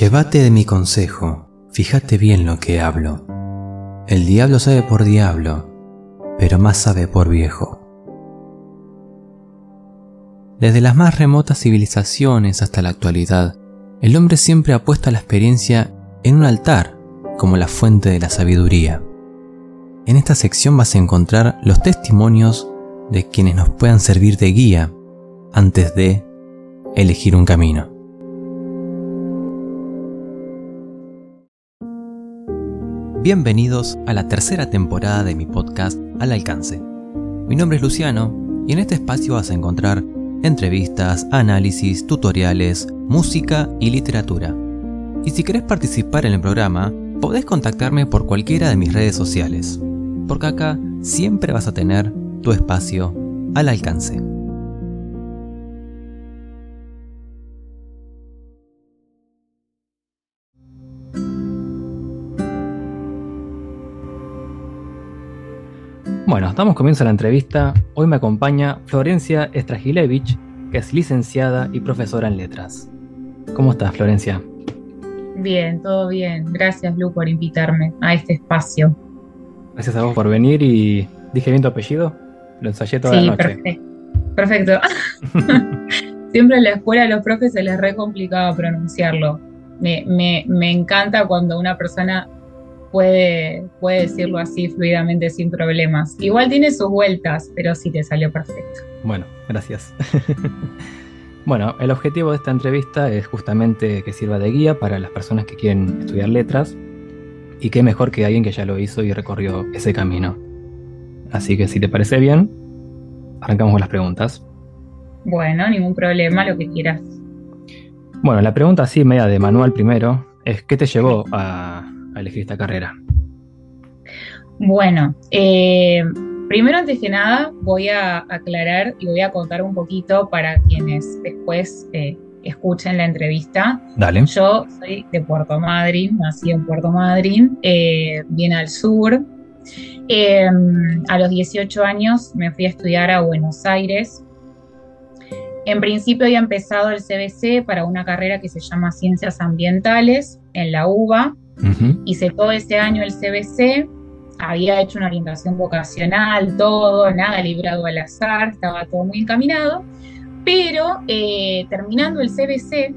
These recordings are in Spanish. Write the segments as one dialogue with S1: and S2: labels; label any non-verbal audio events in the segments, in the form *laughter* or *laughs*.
S1: Llévate de mi consejo, fíjate bien lo que hablo. El diablo sabe por diablo, pero más sabe por viejo. Desde las más remotas civilizaciones hasta la actualidad, el hombre siempre ha puesto la experiencia en un altar como la fuente de la sabiduría. En esta sección vas a encontrar los testimonios de quienes nos puedan servir de guía antes de elegir un camino. Bienvenidos a la tercera temporada de mi podcast Al Alcance. Mi nombre es Luciano y en este espacio vas a encontrar entrevistas, análisis, tutoriales, música y literatura. Y si querés participar en el programa, podés contactarme por cualquiera de mis redes sociales, porque acá siempre vas a tener tu espacio al alcance. Bueno, damos comienzo a la entrevista. Hoy me acompaña Florencia Stragilevich, que es licenciada y profesora en letras. ¿Cómo estás, Florencia?
S2: Bien, todo bien. Gracias, Lu, por invitarme a este espacio.
S1: Gracias a vos por venir y dije bien tu apellido. Lo ensayé toda la noche.
S2: Perfecto. *laughs* Siempre en la escuela a los profes se les re complicaba pronunciarlo. Me, me, me encanta cuando una persona puede, puede decirlo así fluidamente sin problemas. Igual tiene sus vueltas, pero sí te salió perfecto.
S1: Bueno, gracias. *laughs* bueno, el objetivo de esta entrevista es justamente que sirva de guía para las personas que quieren estudiar letras y qué mejor que alguien que ya lo hizo y recorrió ese camino. Así que si te parece bien, arrancamos con las preguntas.
S2: Bueno, ningún problema, lo que quieras.
S1: Bueno, la pregunta así media de manual primero es ¿qué te llevó a, elegir esta carrera?
S2: Bueno, eh, primero antes que nada voy a aclarar y voy a contar un poquito para quienes después eh, escuchen la entrevista.
S1: Dale.
S2: Yo soy de Puerto Madryn, nací en Puerto Madryn, eh, bien al sur. a los 18 años me fui a estudiar a Buenos Aires. En principio había empezado el CBC para una carrera que se llama Ciencias Ambientales en la UBA. Hice todo ese año el CBC, había hecho una orientación vocacional, todo, nada librado al azar, estaba todo muy encaminado, pero eh, terminando el CBC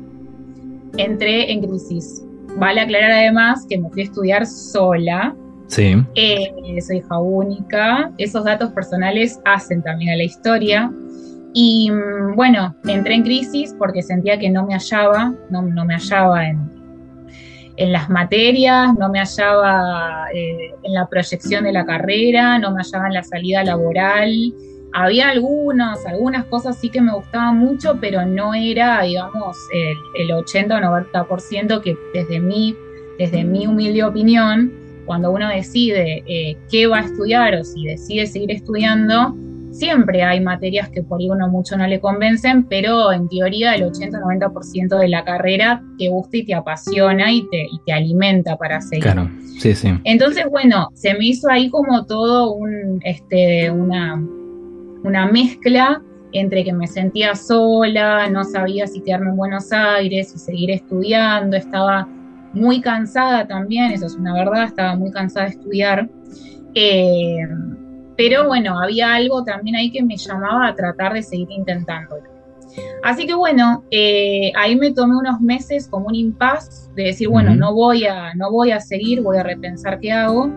S2: entré en crisis. Vale aclarar además que me fui a estudiar sola.
S1: Sí.
S2: Eh, soy hija única. Esos datos personales hacen también a la historia. Y mm, bueno, entré en crisis porque sentía que no me hallaba, no, no me hallaba en, en las materias, no me hallaba eh, en la proyección de la carrera, no me hallaba en la salida laboral. Había algunas, algunas cosas sí que me gustaban mucho, pero no era, digamos, el, 80 o 90% que desde mi, desde mi humilde opinión, cuando uno decide eh, qué va a estudiar o si decide seguir estudiando, Siempre hay materias que por ahí uno mucho no le convencen, pero en teoría el 80-90% de la carrera te gusta y te apasiona y te, te alimenta para seguir.
S1: Claro, sí, sí.
S2: Entonces, bueno, se me hizo ahí como todo un, este, una, una mezcla entre que me sentía sola, no sabía si quedarme en Buenos Aires, y seguir estudiando, estaba muy cansada también, eso es una verdad, estaba muy cansada de estudiar. Eh, pero bueno, había algo también ahí que me llamaba a tratar de seguir intentándolo. Así que bueno, eh, ahí me tomé unos meses como un impas de decir, bueno, no, voy a, no voy a seguir, voy a repensar qué hago.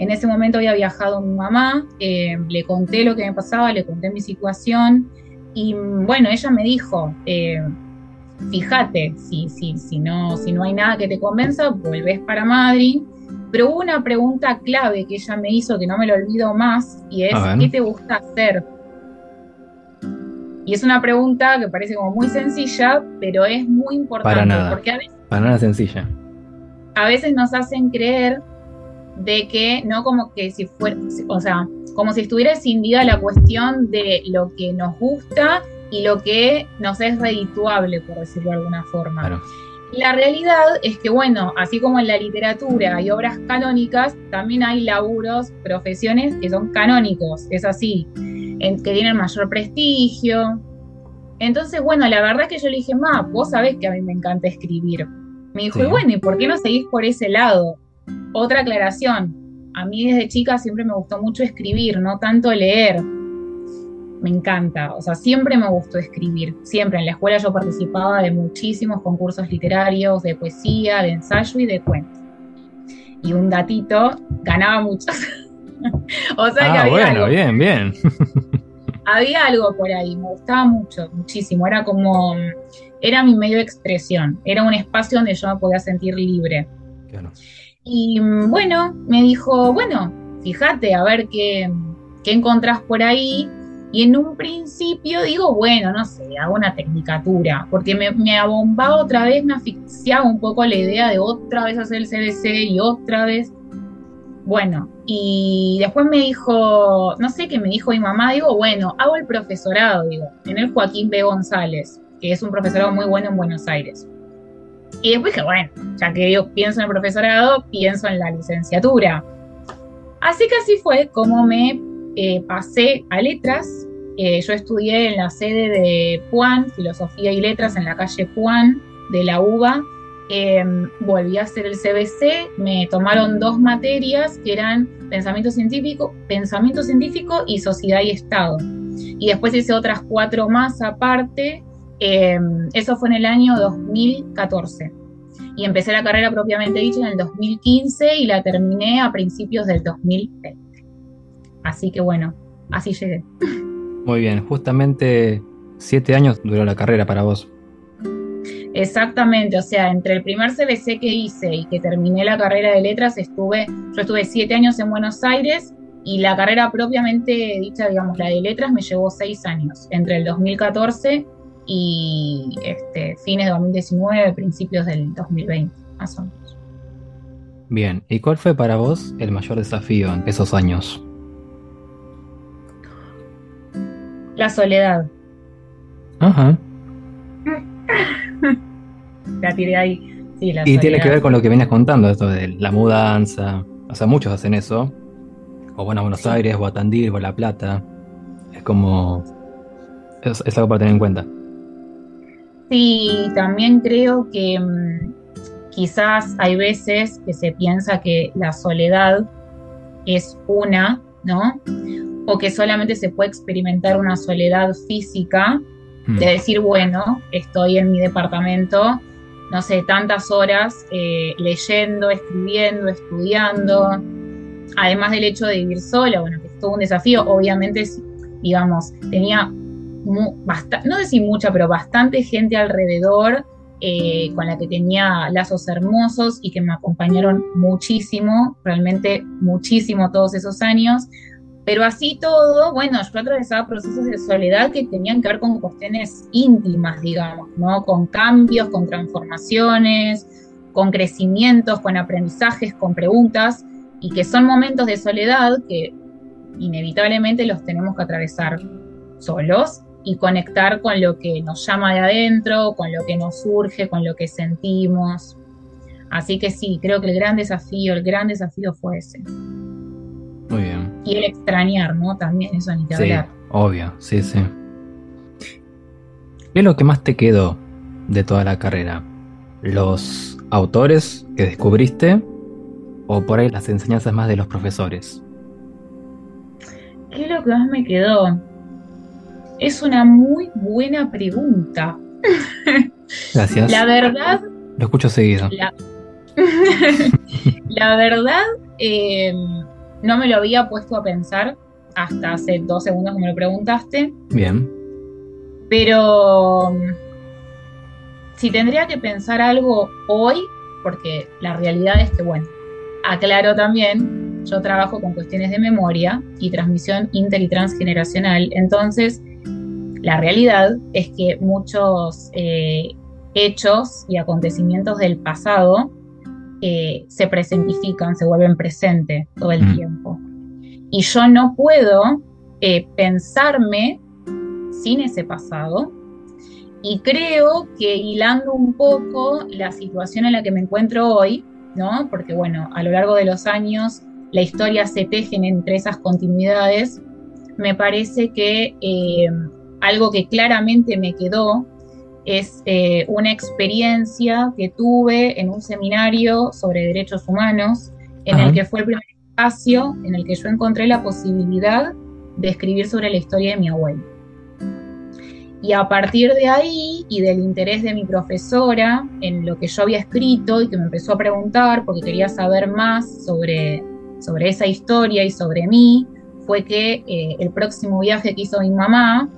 S2: En ese momento había viajado mi mamá, eh, le conté lo que me pasaba, le conté mi situación y bueno, ella me dijo, eh, fíjate, si, si, si, no, si no hay nada que te convenza, vuelves para Madrid pero hubo una pregunta clave que ella me hizo que no me lo olvido más y es, ¿qué te gusta hacer? Y es una pregunta que parece como muy sencilla, pero es muy importante.
S1: Para nada. Porque a veces, para nada sencilla.
S2: A veces nos hacen creer de que no como que si fuera, o sea, como si estuviera escindida la cuestión de lo que nos gusta y lo que nos es redituable, por decirlo de alguna forma. Claro. La realidad es que, bueno, así como en la literatura hay obras canónicas, también hay laburos, profesiones que son canónicos, es así, que tienen mayor prestigio, Entonces, bueno, la verdad es que yo le dije, ma, vos sabés que a mí me encanta escribir. Me dijo, y bueno, ¿y por qué no seguís por ese lado? Otra aclaración, a mí desde chica siempre me gustó mucho escribir, no tanto leer. Me encanta, o sea, siempre me gustó escribir, siempre. En la escuela yo participaba de muchísimos concursos literarios, de poesía, de ensayo y de cuento. Y un datito, ganaba muchos. *laughs*
S1: o sea que ah, había bueno, bien, bien. *laughs*
S2: había algo por ahí, me gustaba mucho, muchísimo. Era como, era mi medio de expresión, era un espacio donde yo me podía sentir libre. Claro. Y mm, bueno, me dijo, bueno, fíjate a ver qué, qué encontrás por ahí. Y en un principio digo, bueno, no sé, hago una tecnicatura, porque me, me abombaba otra vez, me asfixiaba un poco la idea de otra vez hacer el CBC y otra vez. Bueno, y después me dijo, no sé qué me dijo mi mamá, digo, bueno, hago el profesorado, digo, en el Joaquín B. González, que es un profesorado muy bueno en Buenos Aires. Y después dije, bueno, ya que yo pienso en el profesorado, pienso en la licenciatura. Así que así fue como me eh, pasé a letras. Eh, yo estudié en la sede de Puan, Filosofía y Letras, en la calle Puan de la UBA. Em, volví a hacer el CBC, me tomaron dos materias que eran pensamiento científico, pensamiento científico y sociedad y Estado. Y después hice otras cuatro más aparte Em, eso fue en el año 2014. Y empecé la carrera propiamente dicha en el 2015 y la terminé a principios del 2020. Así que bueno, así llegué.
S1: Muy bien, justamente siete años duró la carrera para vos.
S2: Exactamente, o sea, entre el primer CBC que hice y que terminé la carrera de letras, estuve, yo estuve siete años en Buenos Aires y la carrera propiamente dicha, digamos, la de letras, me llevó seis años, entre el 2014 y este, fines de 2019, principios del 2020, más o menos.
S1: Bien, ¿y cuál fue para vos el mayor desafío en esos años?
S2: La soledad.
S1: Ajá. *laughs*
S2: la tiré ahí. Sí, la
S1: y tiene que ver con lo que vienes contando, esto de la mudanza. O sea, muchos hacen eso. O bueno, a Buenos Aires, o a Tandil, o a La Plata. Es como. es algo para tener en cuenta.
S2: Sí, también creo que mm, quizás hay veces que se piensa que la soledad es una, ¿no? O que solamente se puede experimentar una soledad física, hmm. de decir, bueno, estoy en mi departamento, no sé, tantas horas eh, leyendo, escribiendo, estudiando, además del hecho de vivir sola, bueno, que es todo un desafío, obviamente, digamos, tenía no sé si mucha, pero bastante gente alrededor eh, con la que tenía lazos hermosos y que me acompañaron muchísimo, realmente muchísimo todos esos años. Pero así todo, bueno, yo atravesaba procesos de soledad que tenían que ver con cuestiones íntimas, digamos, ¿no? Con cambios, con transformaciones, con crecimientos, con aprendizajes, con preguntas, y que son momentos de soledad que inevitablemente los tenemos que atravesar solos y conectar con lo que nos llama de adentro, con lo que nos surge, con lo que sentimos. Así que sí, creo que el gran desafío, el gran desafío fue ese.
S1: Muy bien.
S2: Y el extrañar, ¿no? También eso ni
S1: sí, Obvio, sí, sí. ¿Qué es lo que más te quedó de toda la carrera? ¿Los autores que descubriste o por ahí las enseñanzas más de los profesores?
S2: ¿Qué es lo que más me quedó? Es una muy buena pregunta. *laughs*
S1: Gracias.
S2: La verdad.
S1: Lo escucho seguido.
S2: La, *laughs* verdad, em, no me lo había puesto a pensar hasta hace dos segundos que me lo preguntaste.
S1: Bien.
S2: Pero si tendría que pensar algo hoy, porque la realidad es que, bueno, aclaro también, yo trabajo con cuestiones de memoria y transmisión inter y transgeneracional, entonces la realidad es que muchos eh, hechos y acontecimientos del pasado eh, se presentifican, se vuelven presente todo el mm. tiempo. Y yo no puedo eh, pensarme sin ese pasado. Y creo que hilando un poco la situación en la que me encuentro hoy, ¿no? Porque bueno, a lo largo de los años la historia se teje entre esas continuidades, me parece que algo que claramente me quedó es eh, una experiencia que tuve en un seminario sobre derechos humanos, en el que fue el primer espacio en el que yo encontré la posibilidad de escribir sobre la historia de mi abuelo. Y a partir de ahí y del interés de mi profesora en lo que yo había escrito y que me empezó a preguntar porque quería saber más sobre, sobre esa historia y sobre mí, fue que eh, el próximo viaje que hizo mi mamá,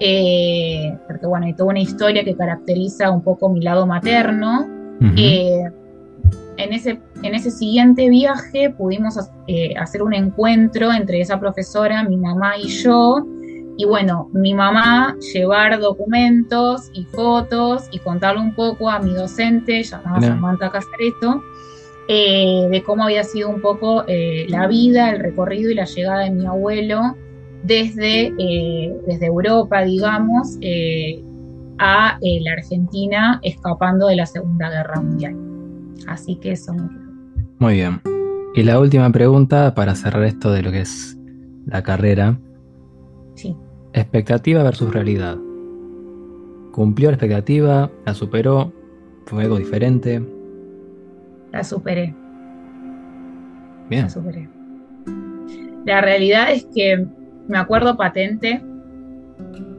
S2: eh, porque bueno, hay toda una historia que caracteriza un poco mi lado materno, eh, en, ese, en ese siguiente viaje pudimos hacer un encuentro entre esa profesora, mi mamá y yo, y bueno, mi mamá llevar documentos y fotos y contarle un poco a mi docente, llamada Samantha Casareto, eh, de cómo había sido un poco eh, la vida, el recorrido y la llegada de mi abuelo desde, eh, desde Europa, digamos, a la Argentina escapando de la Segunda Guerra Mundial. Así que eso me quedó.
S1: Muy bien. Y la última pregunta para cerrar esto de lo que es la carrera.
S2: Sí.
S1: Expectativa versus realidad. ¿Cumplió la expectativa? ¿La superó? ¿Fue algo diferente?
S2: La superé.
S1: Bien.
S2: La superé. La realidad es que me acuerdo patente,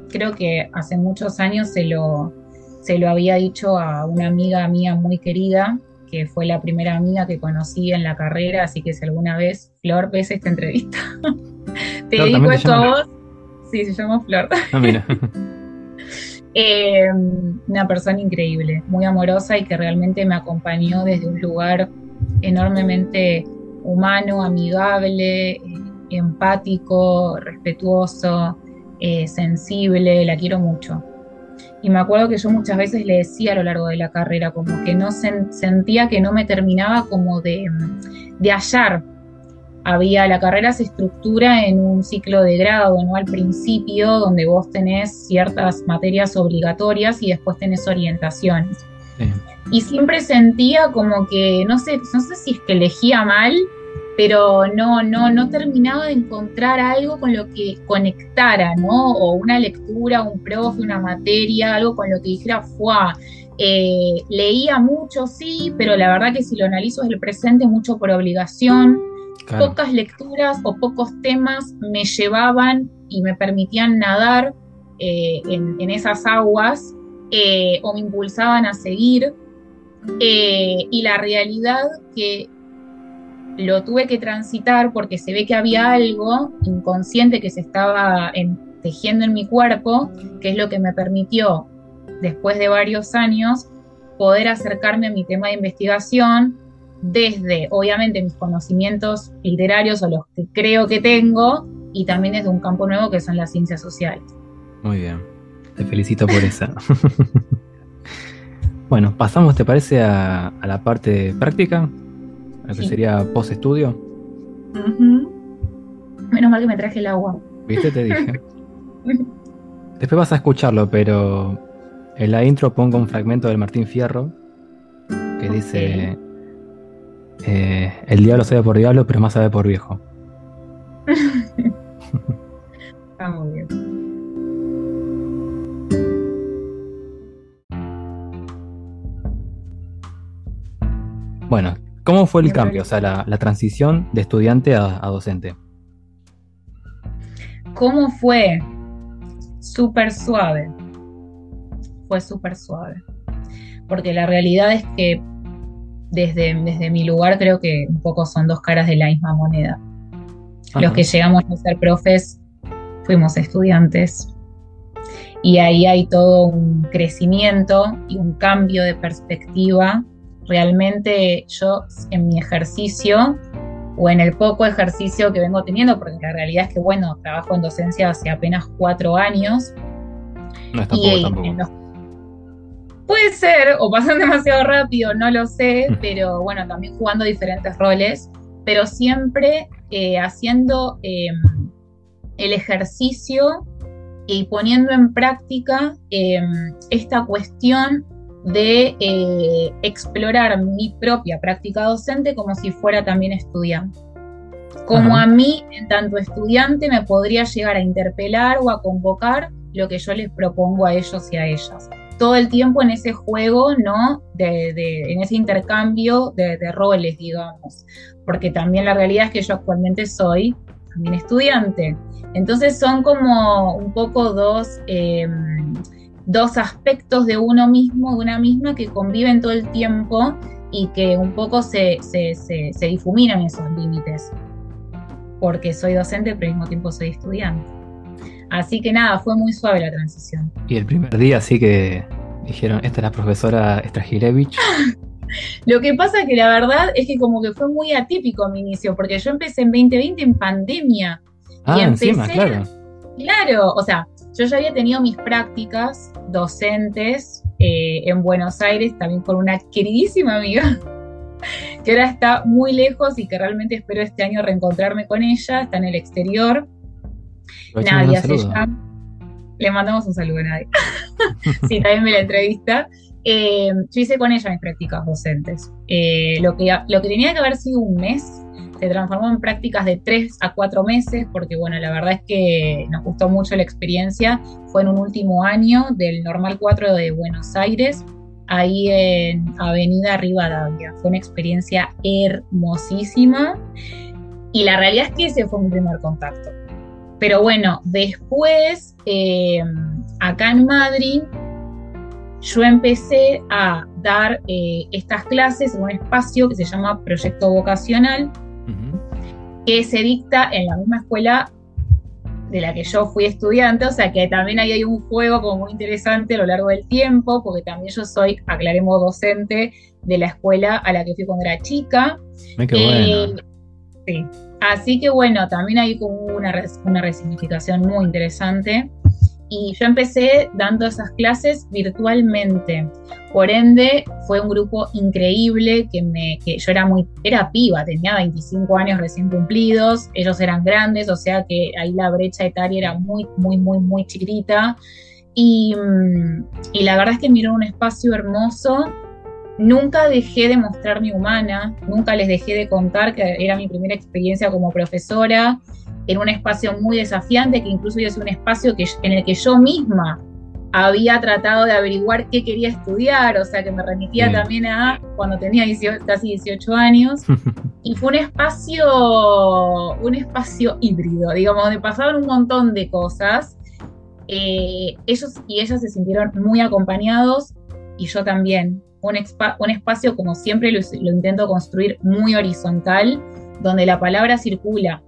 S2: creo que hace muchos años se lo, se lo había dicho a una amiga mía muy querida, que fue la primera amiga que conocí en la carrera, así que si alguna vez, Flor, ves esta entrevista, *laughs* te digo esto a vos Sí, se llama Flor.
S1: Ah, mira. *laughs* *laughs*
S2: Eh, una persona increíble, muy amorosa y que realmente me acompañó desde un lugar enormemente humano, amigable, eh, empático, respetuoso, eh, sensible, la quiero mucho. Y me acuerdo que yo muchas veces le decía a lo largo de la carrera, como que no sentía que no me terminaba como de, de hallar había, la carrera se estructura en un ciclo de grado, ¿no? Al principio, donde vos tenés ciertas materias obligatorias y después tenés orientaciones. Y siempre sentía como que, no sé, no sé si es que elegía mal, pero no, no, no terminaba de encontrar algo con lo que conectara, ¿no? O una lectura, un profe, una materia, algo con lo que dijera, ¡fuah! Eh, leía mucho, sí, pero la verdad que si lo analizo desde el presente, mucho por obligación Pocas lecturas o pocos temas me llevaban y me permitían nadar eh, en, esas aguas eh, o me impulsaban a seguir. Eh, y la realidad que lo tuve que transitar porque se ve que había algo inconsciente que se estaba tejiendo en mi cuerpo, que es lo que me permitió, después de varios años, poder acercarme a mi tema de investigación, desde, obviamente, mis conocimientos literarios o los que creo que tengo, y también desde un campo nuevo que son las ciencias sociales.
S1: Muy bien, te felicito por esa. *laughs* bueno, pasamos, ¿te parece a, la parte práctica? Lo que sería post-estudio.
S2: Menos mal que me traje el agua.
S1: ¿Viste? Te dije. *laughs* Después vas a escucharlo, pero en la intro pongo un fragmento del Martín Fierro que dice eh, el diablo sabe por diablo, pero más sabe por viejo.
S2: Está *laughs* muy bien.
S1: Bueno, ¿cómo fue el cambio? O sea, la, transición de estudiante a, a docente.
S2: ¿Cómo fue? Súper suave. Fue súper suave. Porque la realidad es que desde, desde mi lugar creo que un poco son dos caras de la misma moneda. Los que llegamos a ser profes fuimos estudiantes y ahí hay todo un crecimiento y un cambio de perspectiva. Realmente yo en mi ejercicio o en el poco ejercicio que vengo teniendo, porque la realidad es que, bueno, trabajo en docencia hace apenas cuatro años.
S1: No es tampoco,
S2: Puede ser, o pasan *laughs* demasiado rápido, no lo sé, *laughs* pero bueno, también jugando diferentes roles, pero siempre eh, haciendo em, el ejercicio y poniendo en práctica em, esta cuestión de eh, explorar mi propia práctica docente como si fuera también estudiante. Como a mí, en tanto estudiante, me podría llegar a interpelar o a convocar lo que yo les propongo a ellos y a ellas. Todo el tiempo en ese juego, ¿no? De, en ese intercambio de, roles, digamos. Porque también la realidad es que yo actualmente soy también estudiante. Entonces son como un poco dos, em, dos aspectos de uno mismo, de una misma, que conviven todo el tiempo y que un poco se, se, se difuminan esos límites. Porque soy docente, pero al mismo tiempo soy estudiante. Así que nada, fue muy suave la transición.
S1: Y el primer día sí que dijeron, esta es la profesora Stragilevich. *laughs*
S2: Lo que pasa que la verdad es que como que fue muy atípico mi inicio, porque yo empecé en 2020 en pandemia.
S1: Ah, encima, claro.
S2: Claro, o sea, yo ya había tenido mis prácticas docentes eh, en Buenos Aires, también con una queridísima amiga, *laughs* que ahora está muy lejos y que realmente espero este año reencontrarme con ella, está en el exterior. Nadia se llama. Le mandamos un saludo a Nadia. *laughs* sí, también me la entrevista. Eh, yo hice con ella mis prácticas docentes. Eh, lo, que, lo que tenía que haber sido un mes se transformó en prácticas de tres a cuatro meses, porque bueno, la verdad es que nos gustó mucho la experiencia. Fue en un último año del Normal 4 de Buenos Aires, ahí en Avenida Rivadavia. Fue una experiencia hermosísima y la realidad es que ese fue mi primer contacto. Pero bueno, después, eh, acá en Madrid, yo empecé a dar eh, estas clases en un espacio que se llama Proyecto Vocacional, que se dicta en la misma escuela de la que yo fui estudiante, o sea que también ahí hay un juego como muy interesante a lo largo del tiempo, porque también yo soy, aclaremos, docente de la escuela a la que fui cuando era chica.
S1: Eh,
S2: sí. Así que bueno, también hay como una, una resignificación muy interesante. Y yo empecé dando esas clases virtualmente. Por ende, fue un grupo increíble que me, que yo era muy, era piba, tenía 25 años recién cumplidos, ellos eran grandes, o sea que ahí la brecha etaria era muy, muy, muy, muy chiquita. Y, mm, y la verdad es que miró un espacio hermoso Nunca dejé de mostrarme humana, nunca les dejé de contar que era mi primera experiencia como profesora, en un espacio muy desafiante, que incluso es un espacio que, en el que yo misma había tratado de averiguar qué quería estudiar, o sea que me remitía también a cuando tenía casi 18 años. *laughs* y fue un espacio, un espacio híbrido, digamos, donde pasaban un montón de cosas. Eh, ellos y ellas se sintieron muy acompañados y yo también un, espacio, como siempre lo, intento construir, muy horizontal, donde la palabra circula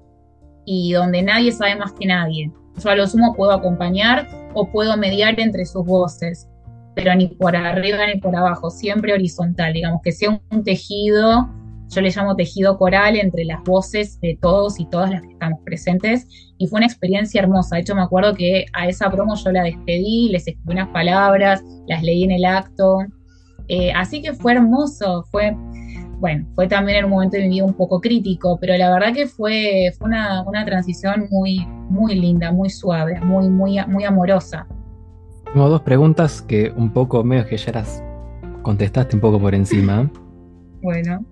S2: y donde nadie sabe más que nadie. Yo a lo sumo puedo acompañar o puedo mediar entre sus voces, pero ni por arriba ni por abajo, siempre horizontal, digamos que sea un tejido, yo le llamo tejido coral entre las voces de todos y todas las que estamos presentes, y fue una experiencia hermosa. De hecho, me acuerdo que a esa promo yo la despedí, les escribí unas palabras, las leí en el acto, eh, así que fue hermoso, fue, bueno, fue también en un momento de mi vida un poco crítico, pero la verdad que fue, fue una, transición muy, muy linda, muy suave, muy, muy, muy amorosa.
S1: Tengo dos preguntas que un poco, medio que ya las contestaste un poco por encima. *laughs*
S2: bueno.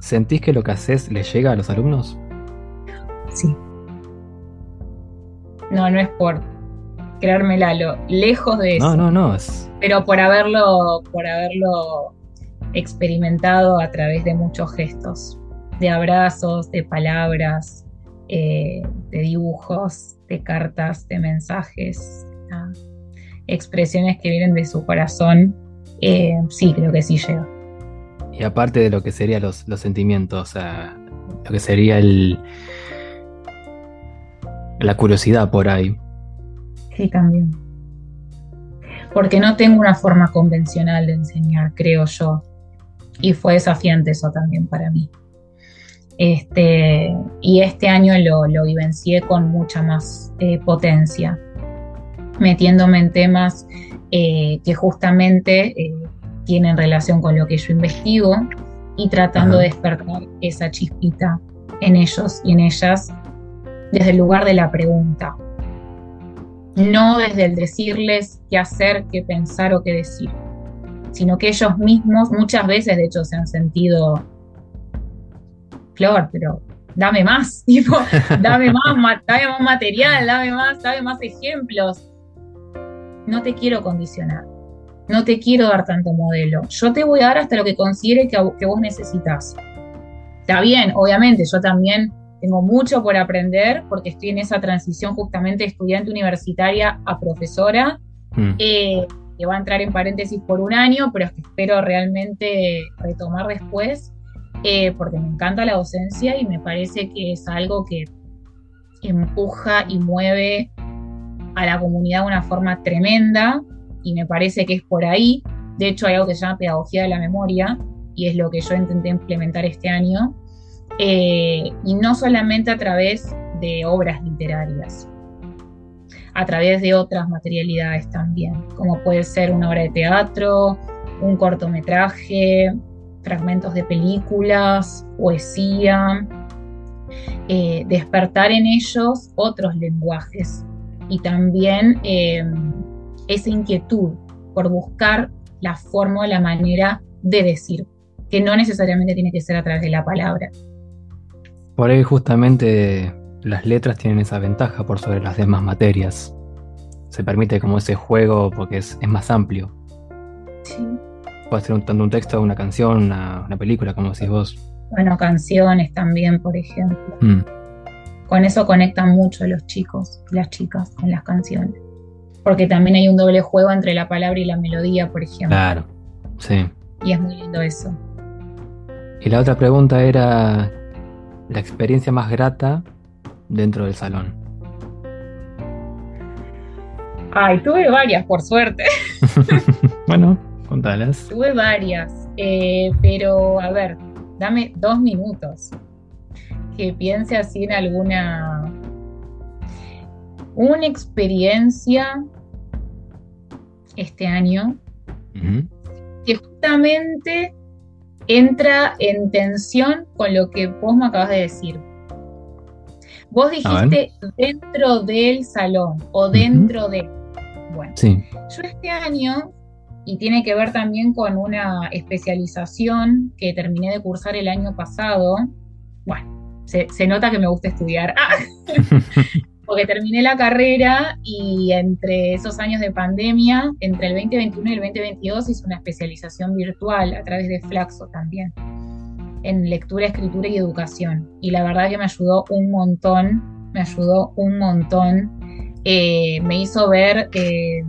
S1: ¿Sentís que lo que haces le llega a los alumnos?
S2: Sí. No, no es por creármela, lo, lejos de eso.
S1: No, no, no. Es
S2: pero por haberlo, por haberlo experimentado a través de muchos gestos, de abrazos, de palabras, eh, de dibujos, de cartas, de mensajes, expresiones que vienen de su corazón, eh, sí, creo que sí llega.
S1: Y aparte de lo que serían los, los sentimientos, o sea, lo que sería el la curiosidad por ahí.
S2: Sí, también porque no tengo una forma convencional de enseñar, creo yo. Y fue desafiante eso también para mí. Este, y este año lo, lo vivencié con mucha más eh, potencia, metiéndome en temas eh, que justamente eh, tienen relación con lo que yo investigo y tratando de despertar esa chispita en ellos y en ellas desde el lugar de la pregunta, no desde el decirles qué hacer, qué pensar o qué decir, sino que ellos mismos muchas veces de hecho se han sentido, Flor, pero dame más, *laughs* tipo, dame más, dame más material, dame más, dame más ejemplos. no te quiero condicionar, no te quiero dar tanto modelo, yo te voy a dar hasta lo que considere que, que vos necesitas. Está bien, obviamente, yo también tengo mucho por aprender porque estoy en esa transición justamente de estudiante universitaria a profesora, mm. eh, que va a entrar en paréntesis por un año, pero espero realmente retomar después, eh, porque me encanta la docencia y me parece que es algo que empuja y mueve a la comunidad de una forma tremenda y me parece que es por ahí. De hecho, hay algo que se llama pedagogía de la memoria y es lo que yo intenté implementar este año, eh, y no solamente a través de obras literarias, a través de otras materialidades también, como puede ser una obra de teatro, un cortometraje, fragmentos de películas, poesía, eh, despertar en ellos otros lenguajes y también eh, esa inquietud por buscar la forma o la manera de decir, que no necesariamente tiene que ser a través de la palabra.
S1: Por ahí justamente las letras tienen esa ventaja por sobre las demás materias. Se permite como ese juego porque es, más amplio. Sí. Puede ser un, tanto un texto, una canción, una, película, como decís vos.
S2: Bueno, canciones también, por ejemplo. Mm. Con eso conectan mucho los chicos, las chicas, con las canciones. Porque también hay un doble juego entre la palabra y la melodía, por ejemplo.
S1: Claro, sí.
S2: Y es muy lindo eso.
S1: Y la otra pregunta era, la experiencia más grata dentro del salón?
S2: Ay, tuve varias, por suerte. *laughs* *laughs*
S1: bueno, contalas.
S2: Tuve varias, eh, pero a ver, dame dos minutos que piense así en alguna una experiencia este año que justamente entra en tensión con lo que vos me acabas de decir. Vos dijiste dentro del salón o dentro de... Bueno, yo este año, y tiene que ver también con una especialización que terminé de cursar el año pasado, bueno, se, se nota que me gusta estudiar. Ah. *laughs* porque terminé la carrera y entre esos años de pandemia, entre el 2021 y el 2022, hice una especialización virtual a través de Flaxo también, en lectura, escritura y educación. Y la verdad que me ayudó un montón, me ayudó un montón, eh, me hizo ver eh,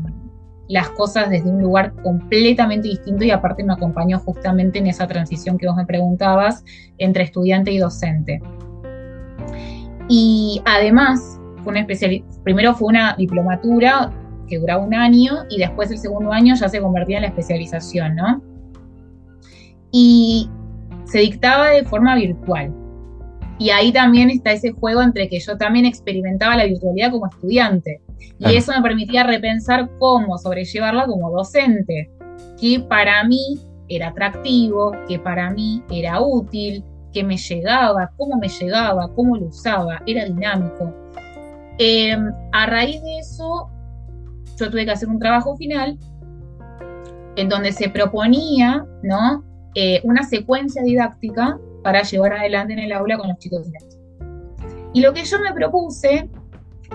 S2: las cosas desde un lugar completamente distinto y aparte me acompañó justamente en esa transición que vos me preguntabas entre estudiante y docente. Y además, una primero fue una diplomatura que duraba un año y después el segundo año ya se convertía en la especialización, ¿no? Y se dictaba de forma virtual. Y ahí también está ese juego entre que yo también experimentaba la virtualidad como estudiante. Y eso me permitía repensar cómo sobrellevarla como docente, que para mí era atractivo, que para mí era útil, que me llegaba, cómo me llegaba, cómo lo usaba, era dinámico. Em, a raíz de eso, yo tuve que hacer un trabajo final en donde se proponía ¿no? Eh, una secuencia didáctica para llevar adelante en el aula con los chicos y lo que yo me propuse,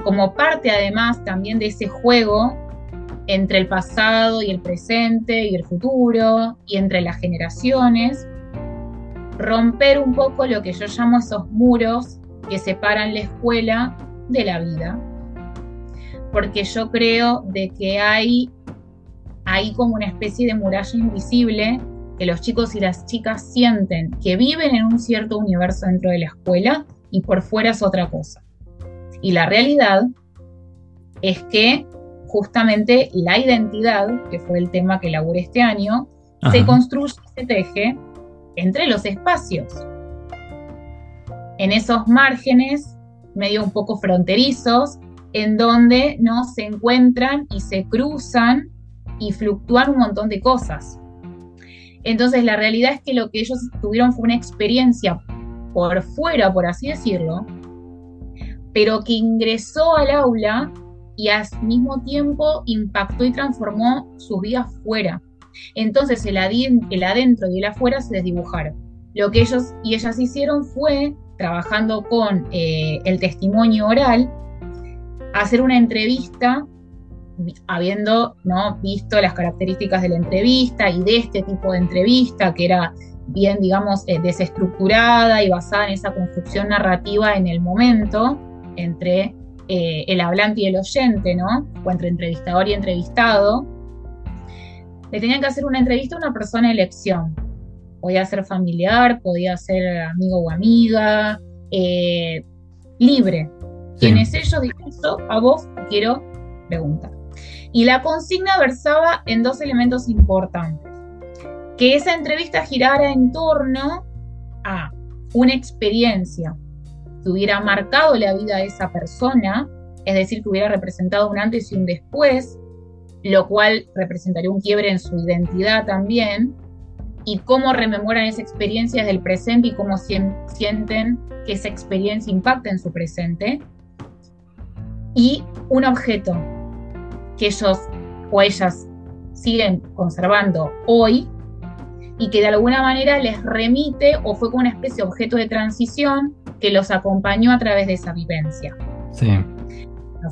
S2: como parte además también de ese juego entre el pasado y el presente y el futuro y entre las generaciones, romper un poco lo que yo llamo esos muros que separan la escuela de la vida, porque yo creo de que hay, hay como una especie de muralla invisible que los chicos y las chicas sienten que viven en un cierto universo dentro de la escuela y por fuera es otra cosa. Y la realidad es que justamente la identidad, que fue el tema que elaboré este año, se construye y se teje entre los espacios. En esos márgenes medio un poco fronterizos, en donde no se encuentran y se cruzan y fluctúan un montón de cosas. Entonces la realidad es que lo que ellos tuvieron fue una experiencia por fuera, por así decirlo, pero que ingresó al aula y al mismo tiempo impactó y transformó sus vidas fuera. Entonces el, adentro y el afuera se desdibujaron. Lo que ellos y ellas hicieron fue trabajando con eh, el testimonio oral, hacer una entrevista habiendo ¿no? visto las características de la entrevista y de este tipo de entrevista, que era bien, digamos, eh, desestructurada y basada en esa construcción narrativa en el momento entre eh, el hablante y el oyente, ¿no? O entre entrevistador y entrevistado. Le tenían que hacer una entrevista a una persona de elección. Podía ser familiar, podía ser amigo o amiga, eh, libre. ¿Quién es ellos? Dijo, a vos quiero preguntar. Y la consigna versaba en dos elementos importantes. Que esa entrevista girara en torno a una experiencia que hubiera marcado la vida de esa persona, es decir, que hubiera representado un antes y un después, lo cual representaría un quiebre en su identidad también, y cómo rememoran esa experiencia desde el presente y cómo sienten que esa experiencia impacta en su presente, y un objeto que ellos o ellas siguen conservando hoy y que de alguna manera les remite o fue como una especie de objeto de transición que los acompañó a través de esa vivencia.
S1: Sí.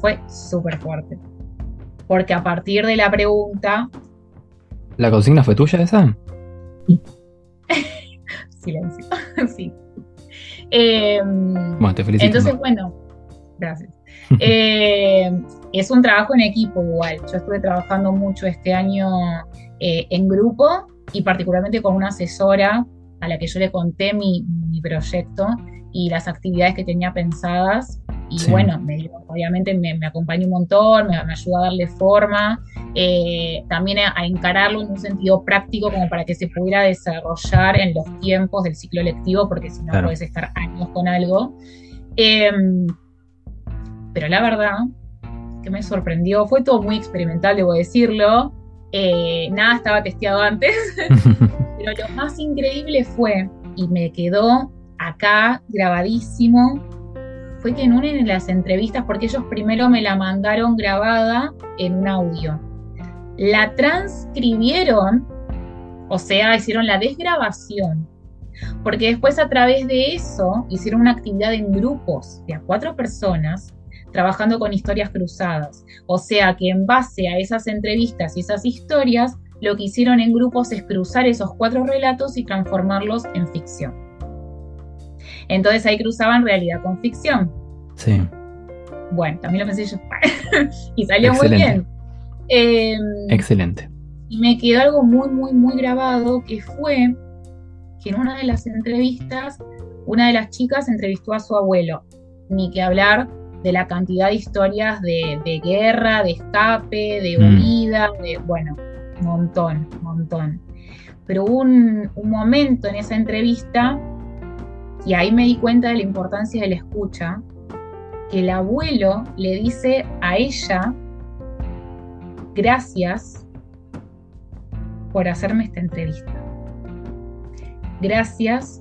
S2: Fue súper fuerte. Porque a partir de la pregunta...
S1: ¿La consigna fue tuya esa? *laughs*
S2: Silencio, *laughs* sí. Em,
S1: bueno, te felicito.
S2: Entonces, bueno, gracias. Eh, *laughs* es un trabajo en equipo igual. Yo estuve trabajando mucho este año eh, en grupo y particularmente con una asesora a la que yo le conté mi, proyecto y las actividades que tenía pensadas. Y bueno, obviamente me, acompañó un montón, me, ayudó a darle forma, eh, también a, encararlo en un sentido práctico como para que se pudiera desarrollar en los tiempos del ciclo lectivo, porque si no puedes estar años con algo. Em, pero la verdad que me sorprendió, fue todo muy experimental, debo decirlo, eh, nada estaba testeado antes, *laughs* pero lo más increíble fue, y me quedó acá grabadísimo, fue que en una de las entrevistas, porque ellos primero me la mandaron grabada en un audio, la transcribieron, o sea, hicieron la desgrabación, porque después a través de eso hicieron una actividad en grupos de a cuatro personas trabajando con historias cruzadas. O sea que en base a esas entrevistas y esas historias, lo que hicieron en grupos es cruzar esos cuatro relatos y transformarlos en ficción. Entonces ahí cruzaban realidad con ficción.
S1: Sí.
S2: Bueno, también lo pensé yo. *laughs* y salió muy bien.
S1: Em, Excelente.
S2: Y me quedó algo muy, muy, muy grabado que fue que en una de las entrevistas, una de las chicas entrevistó a su abuelo. Ni que hablar de la cantidad de historias de, guerra, de escape, de mm. huida, de, bueno, montón, montón. Pero hubo un, un momento en esa entrevista, y ahí me di cuenta de la importancia de la escucha, que el abuelo le dice a ella, gracias por hacerme esta entrevista. Gracias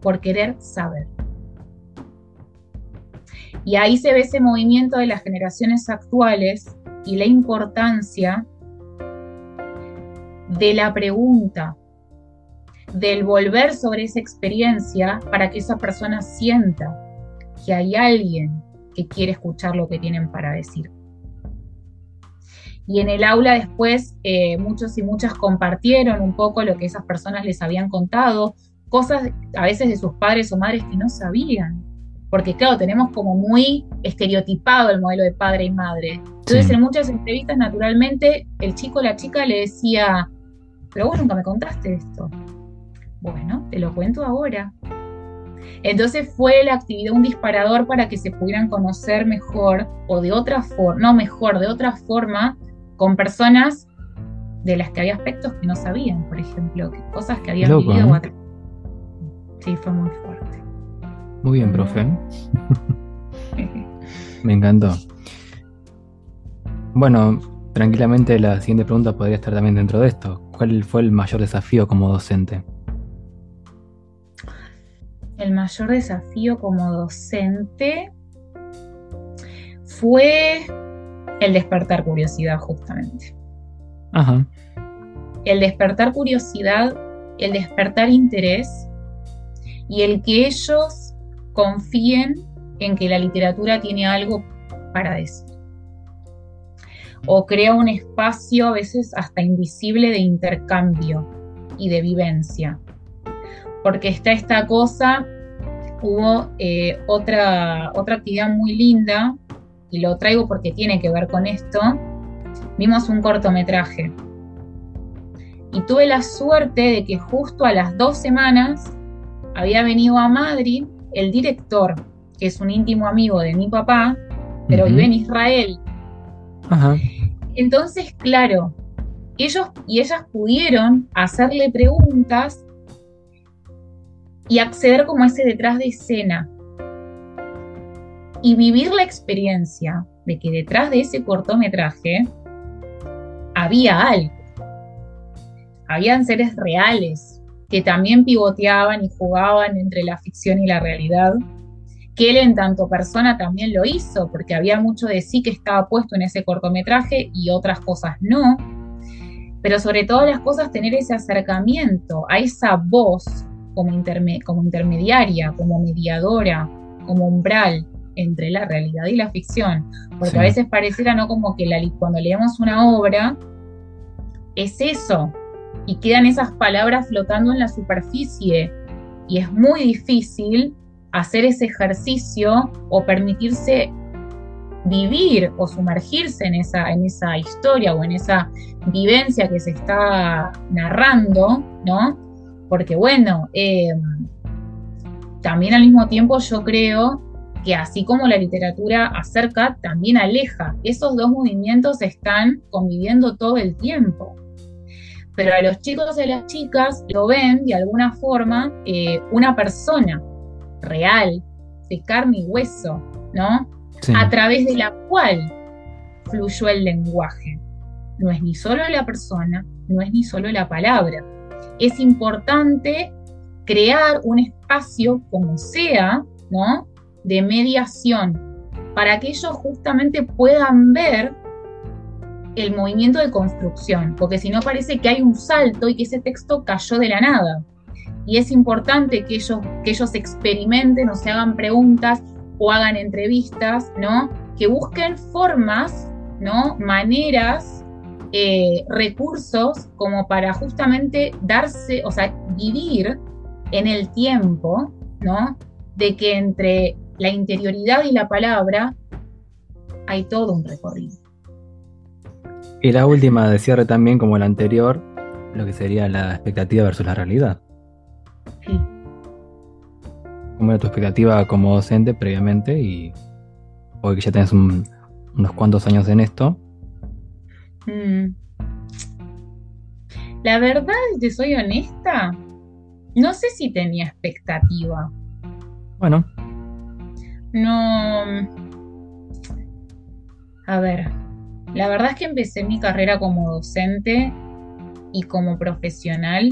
S2: por querer saber. Y ahí se ve ese movimiento de las generaciones actuales y la importancia de la pregunta, del volver sobre esa experiencia para que esa persona sienta que hay alguien que quiere escuchar lo que tienen para decir. Y en el aula después eh, muchos y muchas compartieron un poco lo que esas personas les habían contado, cosas a veces de sus padres o madres que no sabían porque claro, tenemos como muy estereotipado el modelo de padre y madre. Entonces en muchas entrevistas naturalmente el chico o la chica le decía, pero vos nunca me contaste esto. Bueno, te lo cuento ahora. Entonces fue la actividad un disparador para que se pudieran conocer mejor o de otra forma, no mejor, de otra forma, con personas de las que había aspectos que no sabían, por ejemplo, cosas que habían vivido. ¿eh? Sí, fue muy fuerte.
S1: Muy bien, profe. *laughs* Me encantó. Bueno, tranquilamente la siguiente pregunta podría estar también dentro de esto. ¿Cuál fue el mayor desafío como docente?
S2: El mayor desafío como docente fue el despertar curiosidad, justamente.
S1: Ajá.
S2: El despertar curiosidad, el despertar interés y el que ellos confíen en que la literatura tiene algo para decir. o crea un espacio a veces hasta invisible de intercambio y de vivencia. Porque está esta cosa, hubo eh, otra, otra actividad muy linda, y lo traigo porque tiene que ver con esto, vimos un cortometraje. Y tuve la suerte de que justo a las dos semanas había venido a Madrid el director, que es un íntimo amigo de mi papá, pero vive en Israel. Entonces, claro, ellos y ellas pudieron hacerle preguntas y acceder como ese detrás de escena y vivir la experiencia de que detrás de ese cortometraje había algo. Habían seres reales que también pivoteaban y jugaban entre la ficción y la realidad que él en tanto persona también lo hizo, porque había mucho de sí que estaba puesto en ese cortometraje y otras cosas no. Pero sobre todas las cosas tener ese acercamiento a esa voz como, como intermediaria, como mediadora, como umbral entre la realidad y la ficción. Porque a veces pareciera no como que la, cuando leemos una obra es eso y quedan esas palabras flotando en la superficie y es muy difícil hacer ese ejercicio o permitirse vivir o sumergirse en esa, en esa historia o en esa vivencia que se está narrando, ¿no? Porque bueno, em, también al mismo tiempo yo creo que así como la literatura acerca, también aleja. Esos dos movimientos están conviviendo todo el tiempo. Pero a los chicos y a las chicas lo ven de alguna forma eh, una persona, real, de carne y hueso, ¿no? A través de la cual fluyó el lenguaje. No es ni solo la persona, no es ni solo la palabra. Es importante crear un espacio, como sea, ¿no? De mediación, para que ellos justamente puedan ver el movimiento de construcción, porque si no parece que hay un salto y que ese texto cayó de la nada y es importante que ellos, que ellos experimenten o se hagan preguntas o hagan entrevistas, ¿no? Que busquen formas, ¿no? Maneras, eh, recursos como para justamente darse, o sea, vivir en el tiempo, ¿no? De que entre la interioridad y la palabra hay todo un recorrido.
S1: Y la última de cierre también, como la anterior, lo que sería la expectativa versus la realidad. ¿Cómo era tu expectativa como docente previamente? Y hoy que ya tenés unos cuantos años en esto. Mm.
S2: La verdad, te soy honesta, no sé si tenía expectativa.
S1: Bueno.
S2: No. A ver, la verdad es que empecé mi carrera como docente y como profesional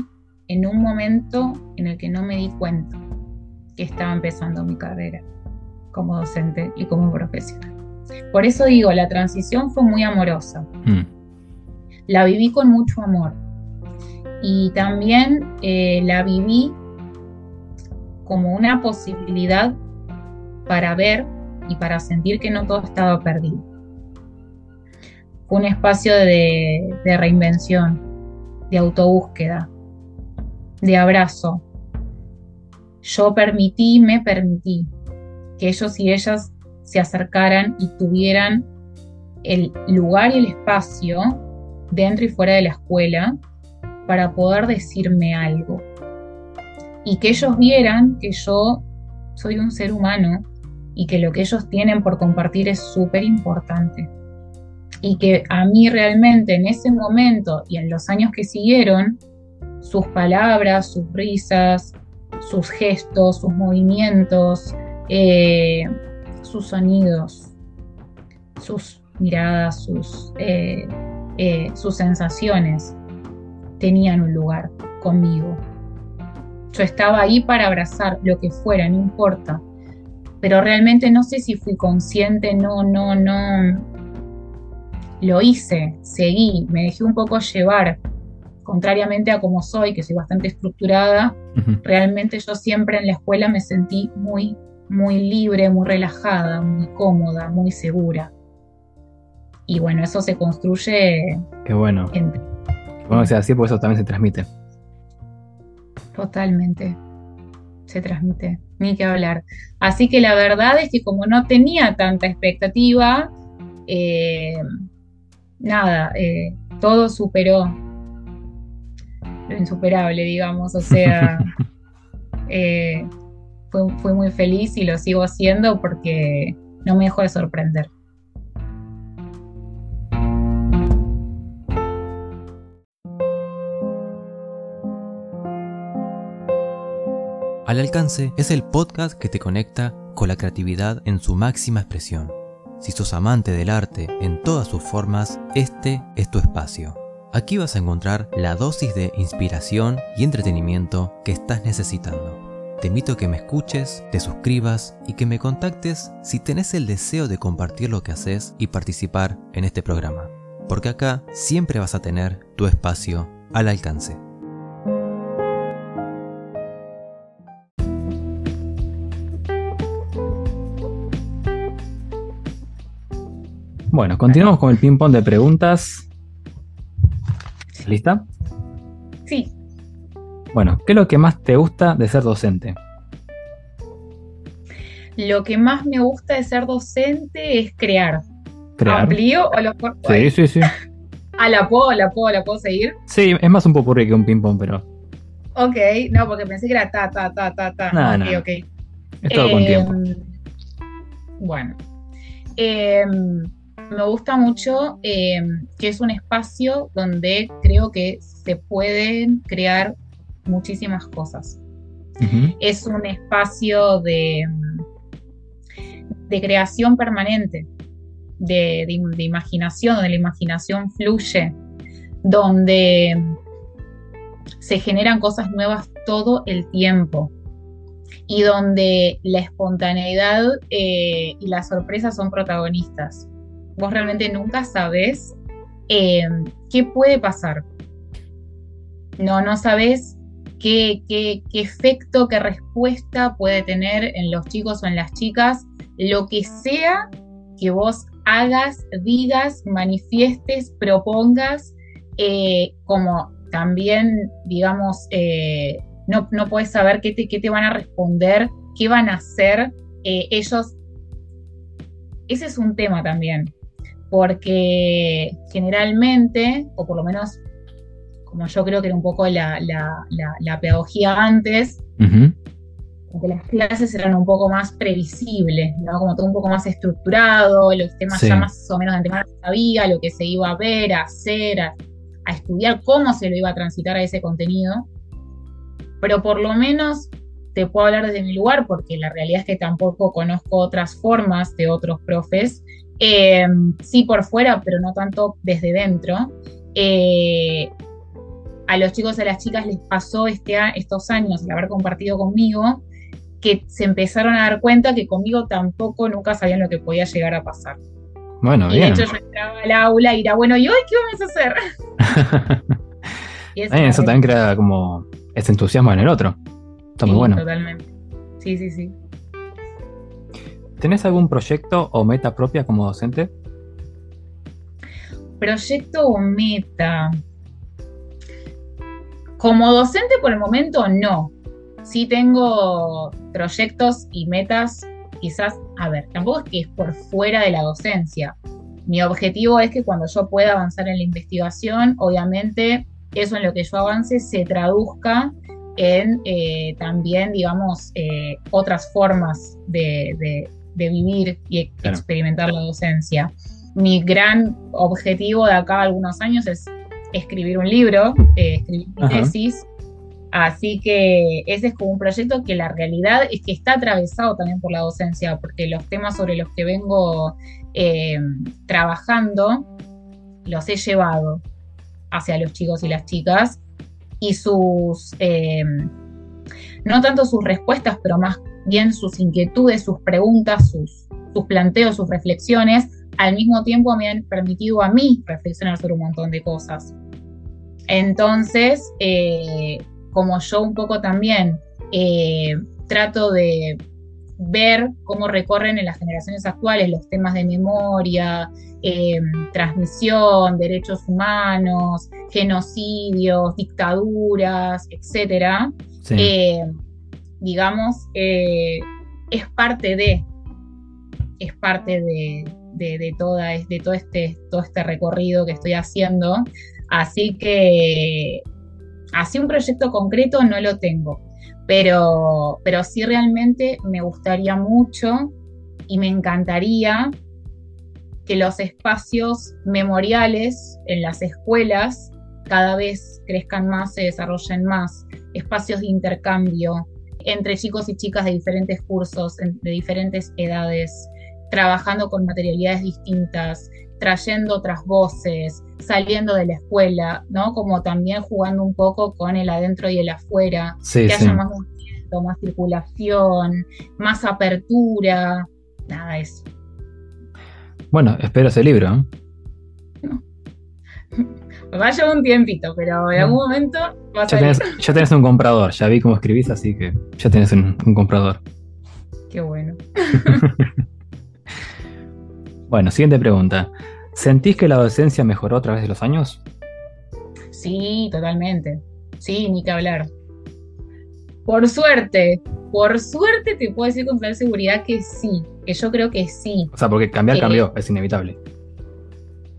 S2: en un momento en el que no me di cuenta que estaba empezando mi carrera como docente y como profesional. Por eso digo, la transición fue muy amorosa. Mm. La viví con mucho amor. Y también eh, la viví como una posibilidad para ver y para sentir que no todo estaba perdido. Fue un espacio de, de reinvención, de autobúsqueda, de abrazo. Yo permití, me permití que ellos y ellas se acercaran y tuvieran el lugar y el espacio dentro y fuera de la escuela para poder decirme algo. Y que ellos vieran que yo soy un ser humano y que lo que ellos tienen por compartir es súper importante. Y que a mí realmente en ese momento y en los años que siguieron, sus palabras, sus risas, sus gestos, sus movimientos, eh, sus sonidos, sus miradas, sus, eh, eh, sus sensaciones tenían un lugar conmigo. Yo estaba ahí para abrazar lo que fuera, no importa. Pero realmente no sé si fui consciente, no, no, no. Lo hice, seguí, me dejé un poco llevar contrariamente a como soy, que soy bastante estructurada, realmente yo siempre en la escuela me sentí muy, muy libre, muy relajada, muy cómoda, muy segura. y bueno, eso se construye.
S1: Qué bueno. bueno que sea así, porque eso también se transmite.
S2: Totalmente. Se transmite. Ni que hablar. Así que la verdad es que como no tenía tanta expectativa, eh, nada, eh, todo superó lo insuperable, digamos. O sea, *laughs* eh, fui muy feliz y lo sigo haciendo porque no me dejó de sorprender.
S1: Al alcance es el podcast que te conecta con la creatividad en su máxima expresión. Si sos amante del arte en todas sus formas, este es tu espacio. Aquí vas a encontrar la dosis de inspiración y entretenimiento que estás necesitando. Te invito a que me escuches, te suscribas y que me contactes si tenés el deseo de compartir lo que haces y participar en este programa. Porque acá siempre vas a tener tu espacio al alcance. Bueno, continuamos con el ping-pong de preguntas. ¿Lista?
S2: Sí.
S1: Bueno, ¿qué es lo que más te gusta de ser docente?
S2: Lo que más me gusta de ser docente es crear.
S1: ¿Crear?
S2: ¿Amplío o lo
S1: Sí, sí, sí. *laughs*
S2: Ah, ¿la puedo, la puedo, la puedo seguir?
S1: Sí, es más un popurrí que un ping-pong, pero...
S2: Ok, no, porque pensé que era ta, ta, ta, ta, ta.
S1: No,
S2: ok,
S1: no.
S2: ok.
S1: Es todo con tiempo.
S2: Em, Bueno. Em, me gusta mucho em, que es un espacio donde creo que se pueden crear muchísimas cosas. Es un espacio de, de creación permanente, de, de- de imaginación, donde la imaginación fluye, donde se generan cosas nuevas todo el tiempo y donde la espontaneidad eh, y la sorpresa son protagonistas. Vos realmente nunca sabés eh, qué puede pasar. No, no sabés qué, qué- qué efecto, qué respuesta puede tener en los chicos o en las chicas, lo que sea que vos hagas, digas, manifiestes, propongas, eh, como también, digamos, eh, no, no puedes saber qué te, qué te van a responder, qué van a hacer. eh, ellos, ese es un tema también, porque generalmente, o por lo menos como yo creo que era un poco la, la- la- la pedagogía antes,
S1: Ujú.
S2: como que las clases eran un poco más previsibles, ¿no? Como todo un poco más estructurado, los temas
S1: Sí.
S2: ya más o menos de antemano sabía, lo que se iba a ver, a hacer, a, a estudiar cómo se lo iba a transitar a ese contenido. Pero por lo menos te puedo hablar desde mi lugar, porque la realidad es que tampoco conozco otras formas de otros profes. Eh, sí por fuera, pero no tanto desde dentro. Eh, a los chicos y a las chicas les pasó este, estos años, el haber compartido conmigo, que se empezaron a dar cuenta que conmigo tampoco nunca sabían lo que podía llegar a pasar.
S1: Bueno,
S2: y de
S1: bien.
S2: hecho yo entraba al aula y era, bueno, ¿y hoy qué vamos a hacer? *laughs* Y
S1: eso también crea como ese entusiasmo en el otro. Está muy bueno.
S2: Totalmente. Sí, sí, sí.
S1: ¿Tenés algún proyecto o meta propia como docente?
S2: Proyecto o meta. Como docente por el momento no. Sí tengo proyectos y metas, quizás, a ver, tampoco es que es por fuera de la docencia. Mi objetivo es que cuando yo pueda avanzar en la investigación, obviamente eso en lo que yo avance se traduzca en eh, también, digamos, eh, otras formas de, de- de vivir y
S1: Claro.
S2: experimentar la docencia. Mi gran objetivo de acá a algunos años es escribir un libro, eh, escribir mi
S1: Ajá.
S2: tesis. Así que ese es como un proyecto que la realidad es que está atravesado también por la docencia, porque los temas sobre los que vengo eh, trabajando los he llevado hacia los chicos y las chicas y sus, eh, no tanto sus respuestas, pero más bien sus inquietudes, sus preguntas, sus, sus planteos, sus reflexiones, al mismo tiempo me han permitido a mí reflexionar sobre un montón de cosas. Entonces, eh, como yo un poco también eh, trato de ver cómo recorren en las generaciones actuales los temas de memoria, eh, transmisión, derechos humanos, genocidios, dictaduras, etcétera, digamos, eh, es parte de, es parte de, de, toda, de todo, este, todo este recorrido que estoy haciendo. Así que así un proyecto concreto no lo tengo, pero, pero sí realmente me gustaría mucho y me encantaría que los espacios memoriales en las escuelas cada vez crezcan más, se desarrollen más, espacios de intercambio entre chicos y chicas de diferentes cursos, de diferentes edades, trabajando con materialidades distintas, trayendo otras voces, saliendo de la escuela, ¿no? Como también jugando un poco con el adentro y el afuera, que haya más movimiento, más circulación, más apertura, nada de eso.
S1: Bueno, espero ese libro. ¿eh?
S2: No. Va a llevar un tiempito, pero en algún momento va a
S1: ya tenés, ya tenés, un comprador, ya vi cómo escribís, así que ya tenés un comprador. *laughs*
S2: Qué bueno. *laughs*
S1: Bueno, siguiente pregunta. ¿Sentís que la docencia mejoró a través de los años?
S2: Sí, totalmente. Sí, ni que hablar. Por suerte, por suerte te puedo decir con total seguridad que sí, que yo creo que sí.
S1: O sea, porque cambiar cambió, es inevitable.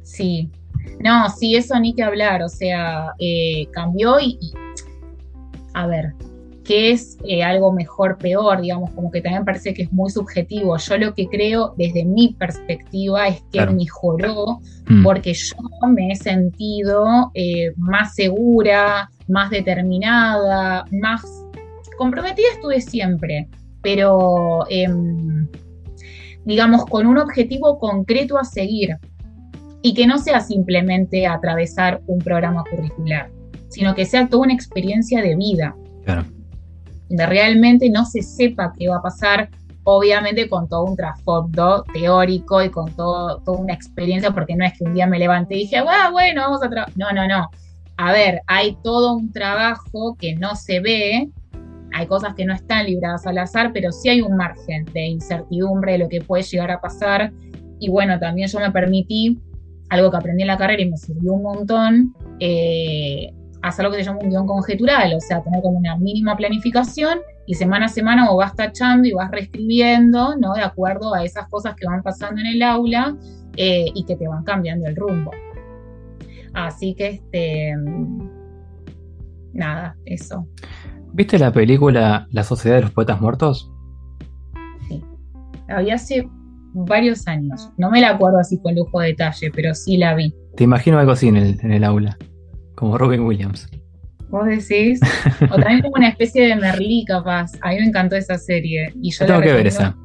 S2: Sí. No, sí, eso ni que hablar. O sea, eh, cambió y, A ver, que es eh, algo mejor, peor, digamos, como que también parece que es muy subjetivo. Yo lo que creo desde mi perspectiva es que mejoró mm. porque yo me he sentido eh, más segura, más determinada, más comprometida estuve siempre, pero em, digamos con un objetivo concreto a seguir y que no sea simplemente atravesar un programa curricular, sino que sea toda una experiencia de vida. Claro donde realmente no se sepa qué va a pasar, obviamente con todo un trasfondo teórico y con todo, toda una experiencia, porque no es que un día me levanté y dije, ah, bueno, vamos a trabajar. No, no, no. A ver, hay todo un trabajo que no se ve, hay cosas que no están libradas al azar, pero sí hay un margen de incertidumbre de lo que puede llegar a pasar. Y bueno, también yo me permití algo que aprendí en la carrera y me sirvió un montón, eh, hacer lo que se llama un guion conjetural, o sea, tener como una mínima planificación y semana a semana o vas tachando y vas reescribiendo, ¿no? De acuerdo a esas cosas que van pasando en el aula eh, y que te van cambiando el rumbo. Así que, este, nada, eso.
S1: ¿Viste la película La Sociedad de los Poetas Muertos?
S2: Sí, había hace varios años. No me la acuerdo así con lujo de detalle, pero sí la vi.
S1: Te imagino algo así en el aula. Como Robin Williams.
S2: ¿Vos decís? O también como una especie de Merlí, capaz. A mí me encantó esa serie. Y yo,
S1: tengo que ver esa.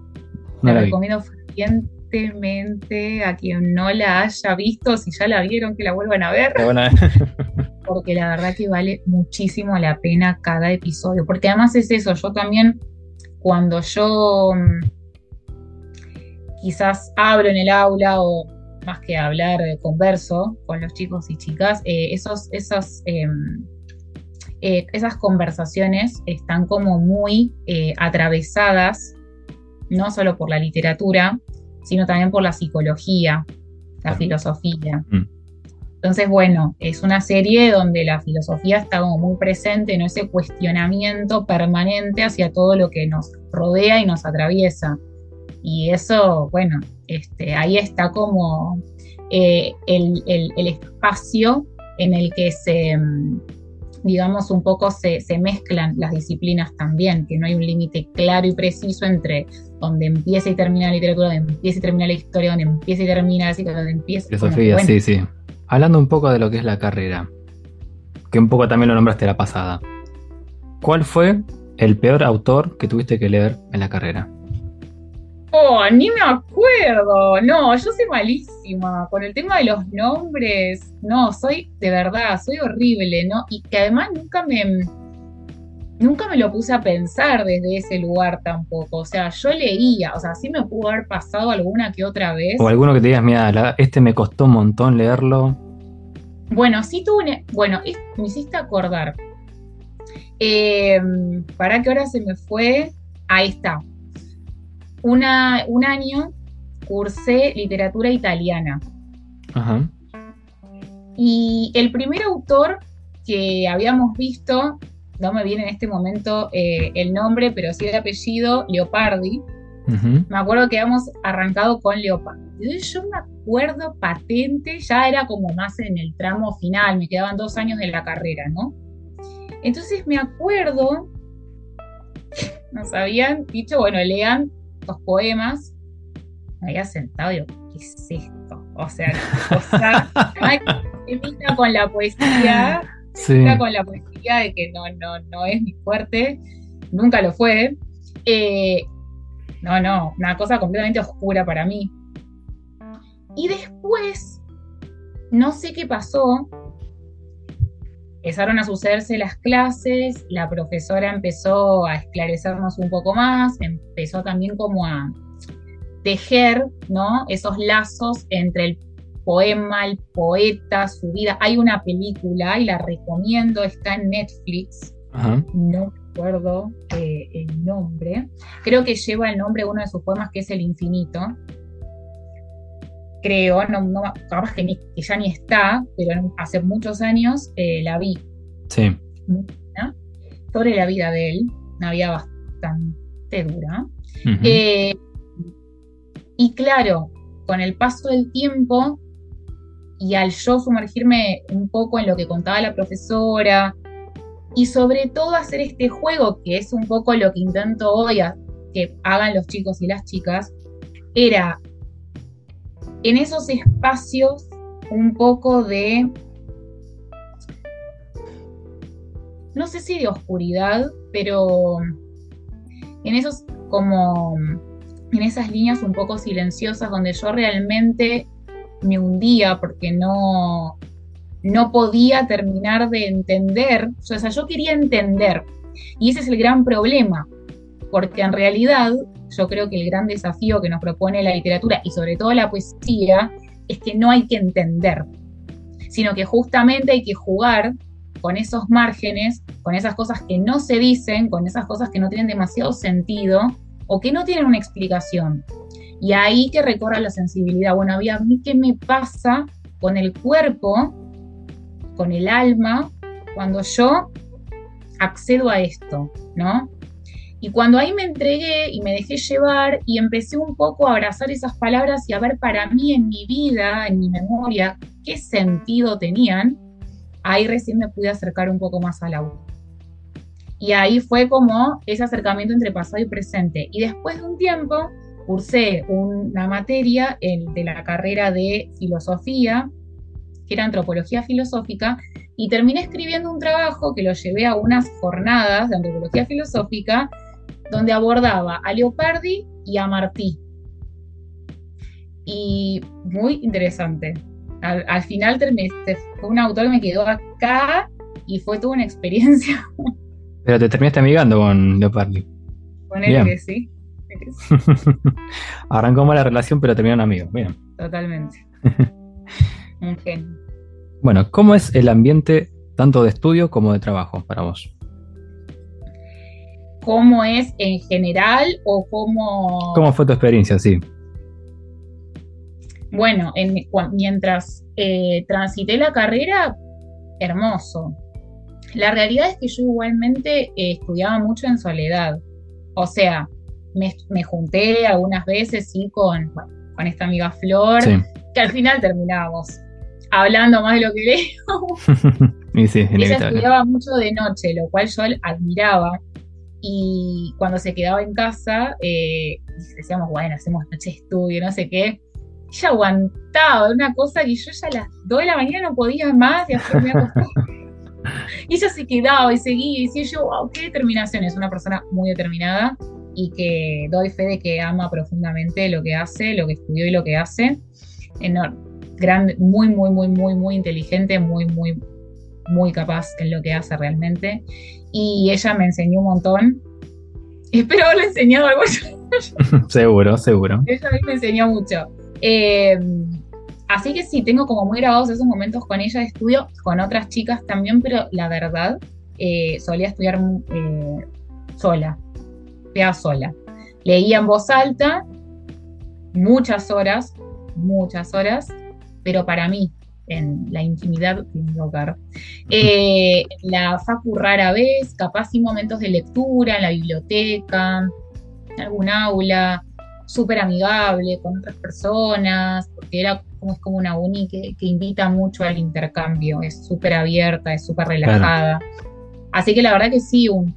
S2: la, recomiendo fervientemente a quien no la haya visto. Si ya la vieron, que la vuelvan a ver. *laughs* porque la verdad que vale muchísimo la pena cada episodio. Porque además es eso. Yo también, cuando yo mm, quizás hablo en el aula o más que hablar, de converso con los chicos y chicas, eh, esos, esos, em, eh, esas conversaciones están como muy eh, atravesadas, no solo por la literatura, sino también por la psicología, la filosofía. Mm. Entonces, bueno, es una serie donde la filosofía está como muy presente en ese cuestionamiento permanente hacia todo lo que nos rodea y nos atraviesa. Y eso, bueno, este, ahí está como eh, el, espacio en el que se, mm, digamos, un poco se, mezclan las disciplinas también, que no hay un límite claro y preciso entre donde empieza y termina la literatura, donde empieza y termina la historia, donde empieza y termina la donde empieza...
S1: Filosofía, sí, sí. Hablando un poco de lo que es la carrera, que un poco también lo nombraste la pasada, ¿cuál fue el peor autor que tuviste que leer en la carrera?
S2: Oh, ni me acuerdo. No, yo soy malísima. Con el tema de los nombres, no, soy de verdad, soy horrible, ¿no? Y que además nunca me. Nunca me lo puse a pensar desde ese lugar tampoco. O sea, yo leía, o sea, sí me pudo haber pasado alguna que otra vez.
S1: O alguno que te digas, mira, este me costó un montón leerlo.
S2: Bueno, sí tuve. Bueno, me hiciste acordar. Eh, ¿Para qué hora se me fue? Ahí está. Una, un año cursé literatura italiana.
S1: Ajá.
S2: Y el primer autor que habíamos visto, no me viene en este momento eh, el nombre, pero sí el apellido, Leopardi. Me acuerdo que habíamos arrancado con Leopardi. Yo me acuerdo patente, ya era como más en el tramo final, me quedaban dos años de la carrera, ¿no? Entonces me acuerdo, *laughs* nos habían dicho, bueno, lean los poemas. Me había sentado y yo, ¿qué es esto? O sea, cosa. *laughs* Con la poesía,
S1: Sí.
S2: con la poesía de que no, no, no es mi fuerte, nunca lo fue. Eh, no, no, una cosa completamente oscura para mí. Y después, no sé qué pasó, empezaron a sucederse las clases, la profesora empezó a esclarecernos un poco más, empezó también como a tejer, ¿no? Esos lazos entre el poema, el poeta, su vida. Hay una película y la recomiendo, está en Netflix,
S1: Ajá.
S2: no recuerdo eh, el nombre. Creo que lleva el nombre de uno de sus poemas que es El Infinito. Creo, no, no, capaz que, ni- que ya ni está, pero hace muchos años eh, la vi
S1: Sí.
S2: sobre la vida de él, una vida bastante dura. Eh, y claro, con el paso del tiempo y al yo sumergirme un poco en lo que contaba la profesora y sobre todo hacer este juego, que es un poco lo que intento hoy a- que hagan los chicos y las chicas, era en esos espacios un poco de, no sé si de oscuridad, pero en esos como en esas líneas un poco silenciosas donde yo realmente me hundía porque no, no podía terminar de entender, o sea, yo quería entender, y ese es el gran problema, porque en realidad yo creo que el gran desafío que nos propone la literatura y sobre todo la poesía es que no hay que entender, sino que justamente hay que jugar con esos márgenes, con esas cosas que no se dicen, con esas cosas que no tienen demasiado sentido o que no tienen una explicación. Y ahí que recorra la sensibilidad. Bueno, a mí qué me pasa con el cuerpo, con el alma, cuando yo accedo a esto, ¿no? Y cuando ahí me entregué y me dejé llevar y empecé un poco a abrazar esas palabras y a ver para mí en mi vida, en mi memoria, qué sentido tenían, ahí recién me pude acercar un poco más al auto. Y ahí fue como ese acercamiento entre pasado y presente. Y después de un tiempo cursé una materia de la carrera de filosofía, que era antropología filosófica, y terminé escribiendo un trabajo que lo llevé a unas jornadas de antropología filosófica, donde abordaba a Leopardi y a Martí. Y muy interesante. Al, al final terminé, fue un autor que me quedó acá y fue toda una experiencia. *laughs*
S1: Pero te terminaste amigando con Leopardi. Bien.
S2: que sí. *laughs*
S1: Arrancó mala relación, pero terminaron amigos. Bien.
S2: Totalmente. *laughs* Un genio.
S1: Bueno, ¿cómo es el ambiente tanto de estudio como de trabajo para vos?
S2: ¿Cómo es en general o cómo...?
S1: ¿Cómo fue tu experiencia? Sí.
S2: Bueno, en- mientras eh, transité la carrera, hermoso. La realidad es que yo igualmente eh, estudiaba mucho en soledad. O sea, me, me junté algunas veces, sí, con, bueno, con esta amiga Flor,
S1: Sí.
S2: que al final terminábamos hablando más de lo que leí. *laughs*
S1: y sí,
S2: Ella
S1: inevitable.
S2: estudiaba mucho de noche, lo cual yo admiraba. Y cuando se quedaba en casa, eh, decíamos, bueno, hacemos noche de estudio, no sé qué. Ella aguantaba una cosa que yo ya a las 2 de la mañana no podía más y me. *laughs* Y ella se quedaba y seguía y decía yo, wow, qué determinación. Es una persona muy determinada y que doy fe de que ama profundamente lo que hace, lo que estudió y lo que hace. Enor- grande, muy, muy, muy, muy, muy inteligente, muy, muy, muy capaz en lo que hace realmente. Y ella me enseñó un montón. Espero haberle enseñado algo. *laughs*
S1: seguro, seguro.
S2: Ella a mí me enseñó mucho. Eh, así que sí, tengo como muy grabados esos momentos con ella de estudio, con otras chicas también, pero la verdad, eh, solía estudiar eh, sola, estudiaba sola. Leía en voz alta, muchas horas, muchas horas, pero para mí, en la intimidad de mi hogar. Eh, la facu rara vez, capaz sin momentos de lectura, en la biblioteca, en algún aula, súper amigable con otras personas, porque era como, es como una uni que, invita mucho al intercambio, es súper abierta, es súper relajada. Así que la verdad que sí, un,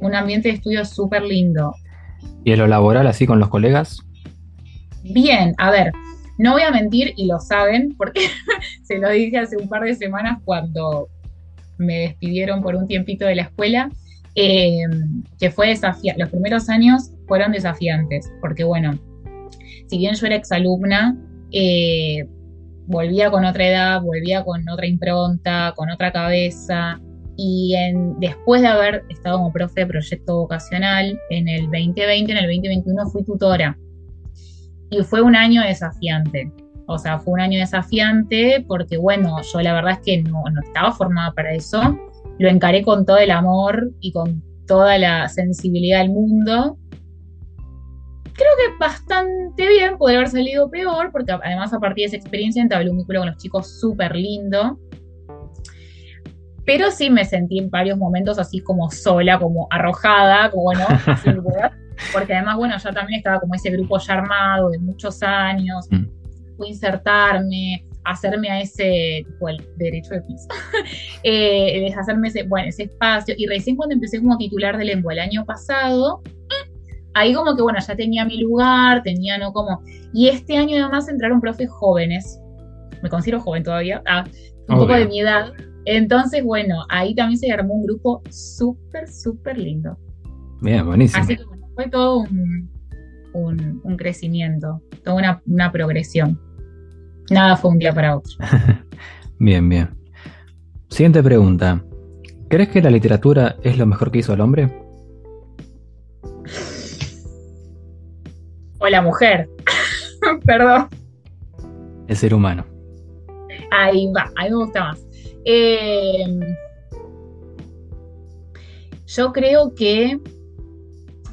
S2: un ambiente de estudio súper lindo.
S1: ¿Y en lo laboral así con los colegas?
S2: Bien, a ver, no voy a mentir y lo saben porque *laughs* se lo dije hace un par de semanas cuando me despidieron por un tiempito de la escuela, eh, que fue desafiante. Los primeros años fueron desafiantes porque, bueno, si bien yo era exalumna, eh, volvía con otra edad, volvía con otra impronta, con otra cabeza. Y después de haber estado como profe de proyecto vocacional, en el 2020, en el 2021 fui tutora y fue un año desafiante. O sea, fue un año desafiante porque, bueno, yo la verdad es que no, estaba formada para eso. Lo encaré con todo el amor y con toda la sensibilidad del mundo. Creo que bastante bien, podría haber salido peor, porque además a partir de esa experiencia entablé un vínculo con los chicos súper lindo. Pero sí me sentí en varios momentos así como sola, como arrojada, como bueno, *laughs* porque además, bueno, yo también estaba como ese grupo ya armado de muchos años, mm. fui insertarme, hacerme a ese, tipo, el derecho de piso, *laughs* eh, hacerme ese, bueno, ese espacio, y recién cuando empecé como titular de lengua el año pasado, ahí como que, bueno, ya tenía mi lugar, tenía, ¿no? Como, y este año además entraron profes jóvenes, me considero joven todavía, ah, un poco de mi edad, entonces, bueno, ahí también se armó un grupo súper, súper lindo.
S1: Bien, buenísimo.
S2: Así que fue todo un, crecimiento, toda una, progresión. Nada fue un día para otro. *laughs*
S1: bien, bien. Siguiente pregunta. ¿Crees que la literatura es lo mejor que hizo el hombre?
S2: O la mujer. *laughs* Perdón.
S1: El ser humano.
S2: Ahí va, a mí me gusta más. Eh, yo creo que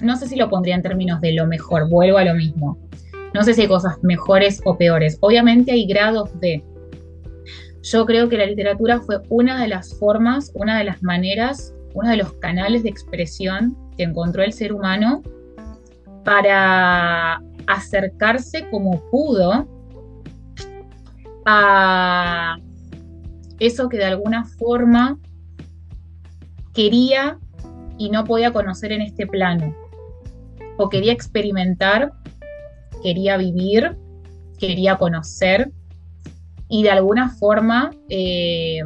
S2: no sé si lo pondría en términos de lo mejor, vuelvo a lo mismo. No sé si hay cosas mejores o peores. Obviamente hay grados de... Yo creo que la literatura fue una de las formas, una de las maneras, uno de los canales de expresión que encontró el ser humano para acercarse como pudo a eso que de alguna forma quería y no podía conocer en este plano o quería experimentar, quería vivir, quería conocer y de alguna forma eh,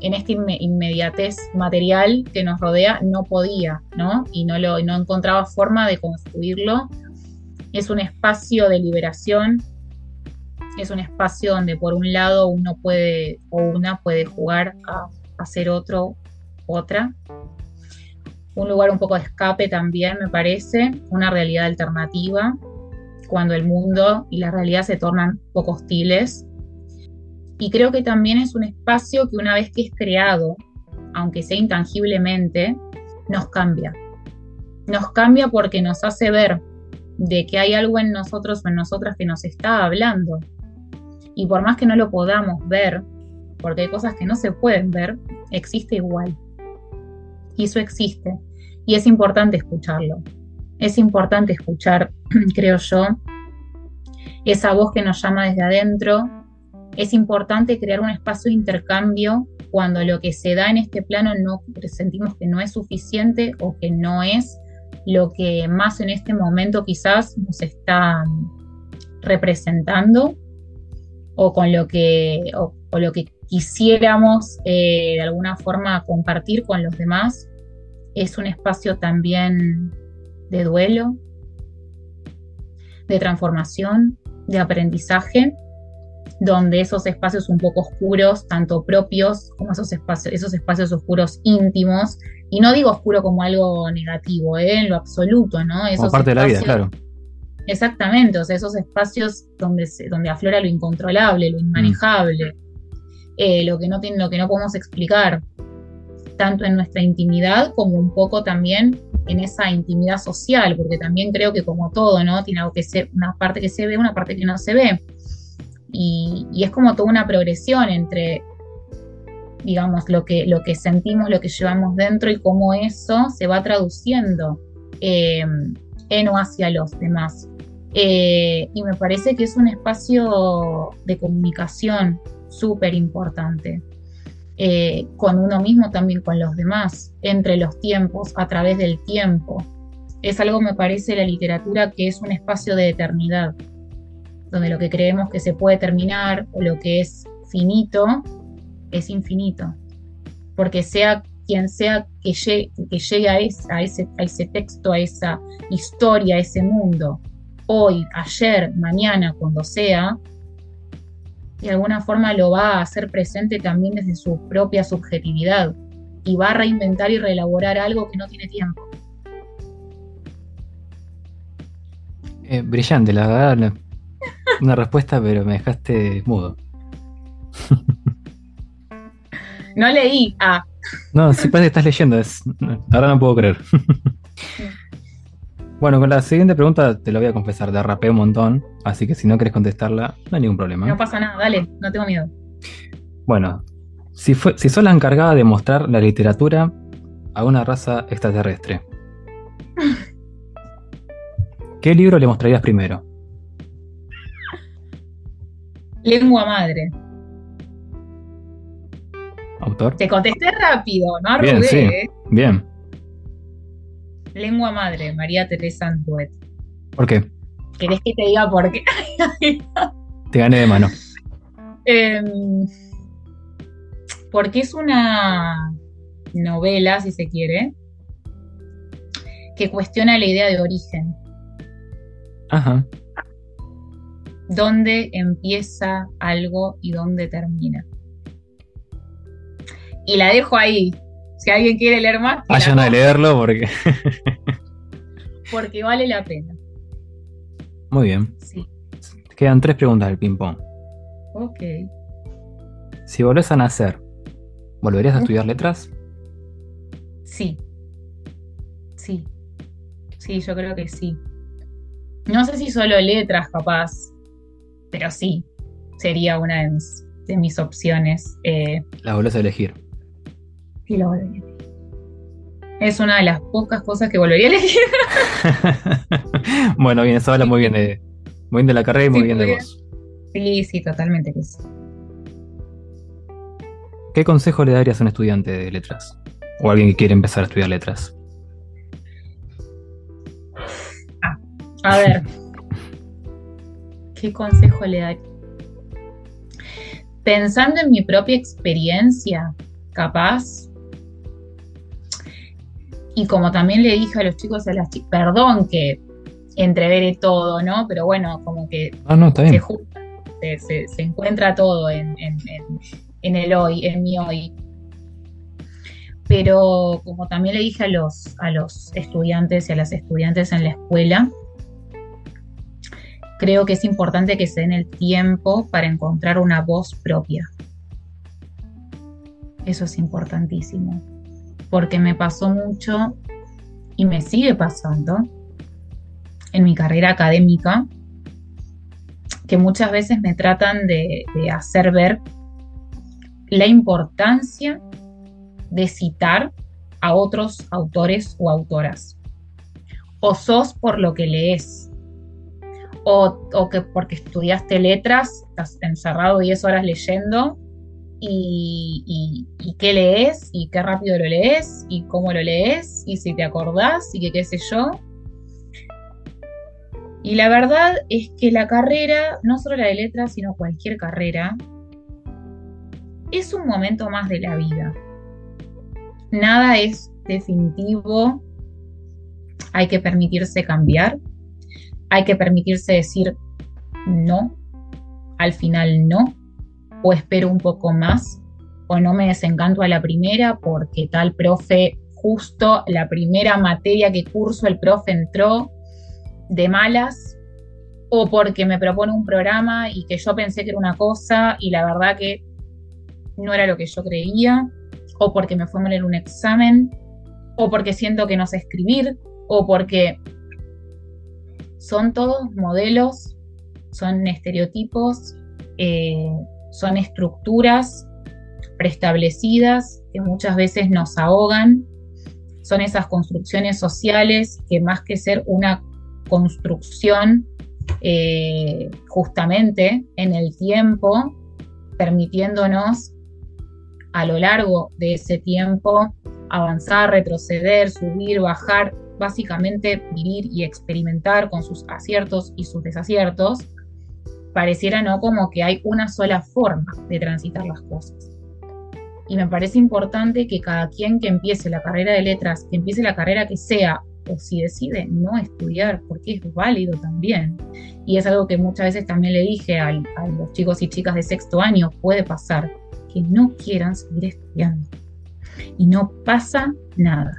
S2: en esta inmediatez material que nos rodea no podía, ¿no? Y no, lo, no encontraba forma de construirlo. Es un espacio de liberación, es un espacio donde por un lado uno puede o una puede jugar a, a ser otro, otra, un lugar un poco de escape también, me parece, una realidad alternativa, cuando el mundo y la realidad se tornan poco hostiles. Y creo que también es un espacio que una vez que es creado, aunque sea intangiblemente, nos cambia. Nos cambia porque nos hace ver de que hay algo en nosotros o en nosotras que nos está hablando. Y por más que no lo podamos ver, porque hay cosas que no se pueden ver, existe igual. Y eso existe y es importante escucharlo. Es importante escuchar, *clears throat* creo yo, esa voz que nos llama desde adentro. Es importante crear un espacio de intercambio cuando lo que se da en este plano no sentimos que no es suficiente o que no es lo que más en este momento quizás nos está representando o con lo que, o, lo que quisiéramos eh, de alguna forma compartir con los demás es un espacio también de duelo, de transformación, de aprendizaje, donde esos espacios un poco oscuros, tanto propios como esos espacios, esos espacios oscuros íntimos, y no digo oscuro como algo negativo, ¿eh? en lo absoluto, ¿no?
S1: Esos parte de la vida, claro.
S2: Exactamente, o sea, esos espacios donde, donde aflora lo incontrolable, lo inmanejable, eh, lo, que no tiene, lo que no podemos explicar tanto en nuestra intimidad como un poco también en esa intimidad social, porque también creo que como todo, ¿no? Tiene algo que ser, una parte que se ve, una parte que no se ve. Y, es como toda una progresión entre, digamos, lo que, lo que sentimos, lo que llevamos dentro y cómo eso se va traduciendo eh, en o hacia los demás. Eh, y me parece que es un espacio de comunicación súper importante. Eh, con uno mismo, también con los demás, entre los tiempos, a través del tiempo. Es algo, me parece, la literatura que es un espacio de eternidad, donde lo que creemos que se puede terminar o lo que es finito, es infinito. Porque sea quien sea que llegue, que llegue a, ese, a ese texto, a esa historia, a ese mundo, hoy, ayer, mañana, cuando sea, de alguna forma lo va a hacer presente también desde su propia subjetividad y va a reinventar y reelaborar algo que no tiene tiempo.
S1: Eh, brillante, la verdad, una respuesta, pero me dejaste mudo.
S2: No leí. Ah.
S1: No, sí parece que estás leyendo. Es... Ahora no puedo creer. Bueno, con la siguiente pregunta te lo voy a confesar, derrapé un montón, así que si no quieres contestarla, no hay ningún problema.
S2: No pasa nada, dale, no tengo miedo.
S1: Bueno, si, fue, si sos la encargada de mostrar la literatura a una raza extraterrestre, *laughs* ¿qué libro le mostrarías primero?
S2: Lengua madre.
S1: ¿Autor?
S2: Te contesté rápido, no arrugué. Bien, sí. ¿eh?
S1: Bien.
S2: Lengua madre, María Teresa Antuet.
S1: ¿Por qué?
S2: ¿Querés que te diga por qué? *laughs*
S1: te gané de mano.
S2: Em, porque es una novela, si se quiere, que cuestiona la idea de origen.
S1: Ajá.
S2: ¿Dónde empieza algo y dónde termina? Y la dejo ahí, si alguien quiere leer más.
S1: Vayan a leerlo porque. *laughs*
S2: porque vale la pena.
S1: Muy bien. Sí. Quedan tres preguntas del ping-pong.
S2: Ok.
S1: Si volvés a nacer, ¿volverías a estudiar letras?
S2: Sí. Sí. Sí, yo creo que sí. No sé si solo letras, capaz, pero sí, sería una de mis, opciones. Eh,
S1: La volvés a elegir
S2: y lo volvería Es una de las pocas cosas que volvería a elegir. *laughs*
S1: bueno, bien, eso habla muy bien de, muy bien de la carrera y muy bien de vos.
S2: Sí, sí, totalmente que sí.
S1: ¿Qué consejo le darías a un estudiante de letras? O a alguien que quiere empezar a estudiar letras.
S2: Ah, a ver. ¿Qué consejo le daría? Pensando en mi propia experiencia, capaz, y como también le dije a los chicos, a las chicas, perdón que entrevere todo, ¿no? Pero bueno, como que
S1: ah,
S2: se, se, encuentra todo en, el hoy, en mi hoy. Pero como también le dije a los, a los estudiantes y a las estudiantes en la escuela, creo que es importante que se den el tiempo para encontrar una voz propia. Eso es importantísimo porque me pasó mucho y me sigue pasando en mi carrera académica, que muchas veces me tratan de, hacer ver la importancia de citar a otros autores o autoras. O sos por lo que lees, o, o, que porque estudiaste letras, estás encerrado 10 horas leyendo, y, qué lees y qué rápido lo lees y cómo lo lees y si te acordás y qué sé yo. Y la verdad es que la carrera, no solo la de letras, sino cualquier carrera, es un momento más de la vida. Nada es definitivo, hay que permitirse cambiar, hay que permitirse decir no, al final no, o espero un poco más, o no me desencanto a la primera porque tal profe, justo la primera materia que curso el profe entró de malas, o porque me propone un programa y que yo pensé que era una cosa y la verdad que no era lo que yo creía, o porque me fue mal en un examen. o porque siento que no sé escribir, o porque son todos modelos, son estereotipos, eh, son estructuras preestablecidas que muchas veces nos ahogan, son esas construcciones sociales que más que ser una construcción eh, justamente en el tiempo, permitiéndonos a lo largo de ese tiempo avanzar, retroceder, subir, bajar, básicamente vivir y experimentar con sus aciertos y sus desaciertos, pareciera no como que hay una sola forma de transitar las cosas. Y me parece importante que cada quien que empiece la carrera de letras, que empiece la carrera que sea, o si decide no estudiar, porque es válido también. Y es algo que muchas veces también le dije a, los chicos y chicas de sexto año, puede pasar que no quieran seguir estudiando. Y no pasa nada.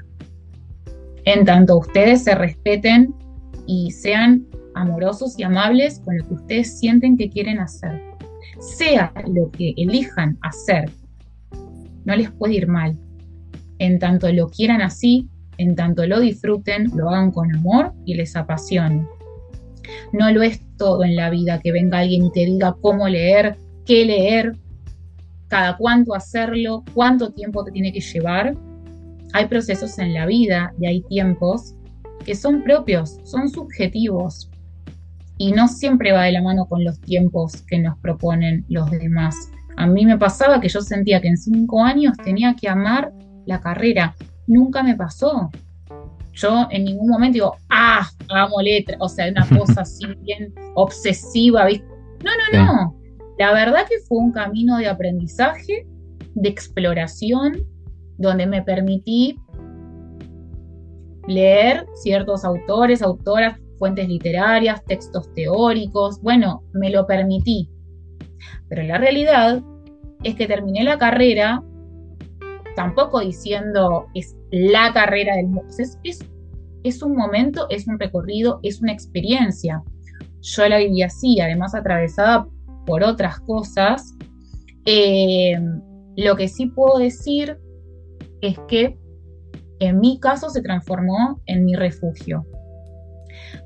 S2: En tanto ustedes se respeten y sean amorosos y amables con lo que ustedes sienten que quieren hacer. Sea lo que elijan hacer, no les puede ir mal. En tanto lo quieran así, en tanto lo disfruten, lo hagan con amor y les apasione. No lo es todo en la vida que venga alguien y te diga cómo leer, qué leer, cada cuánto hacerlo, cuánto tiempo te tiene que llevar. Hay procesos en la vida y hay tiempos que son propios, son subjetivos y no siempre va de la mano con los tiempos que nos proponen los demás. A mí me pasaba que yo sentía que en cinco años tenía que amar la carrera. Nunca me pasó. Yo en ningún momento digo, ah, amo letra, o sea, una *laughs* cosa así bien obsesiva. No, no, no. La verdad que fue un camino de aprendizaje, de exploración, donde me permití leer ciertos autores, autoras, fuentes literarias, textos teóricos. Bueno, me lo permití. Pero la realidad es que terminé la carrera tampoco diciendo es la carrera del mundo. Es, es, un momento, es un recorrido, es una experiencia. Yo la viví así, además atravesada por otras cosas. Eh, lo que sí puedo decir es que en mi caso se transformó en mi refugio.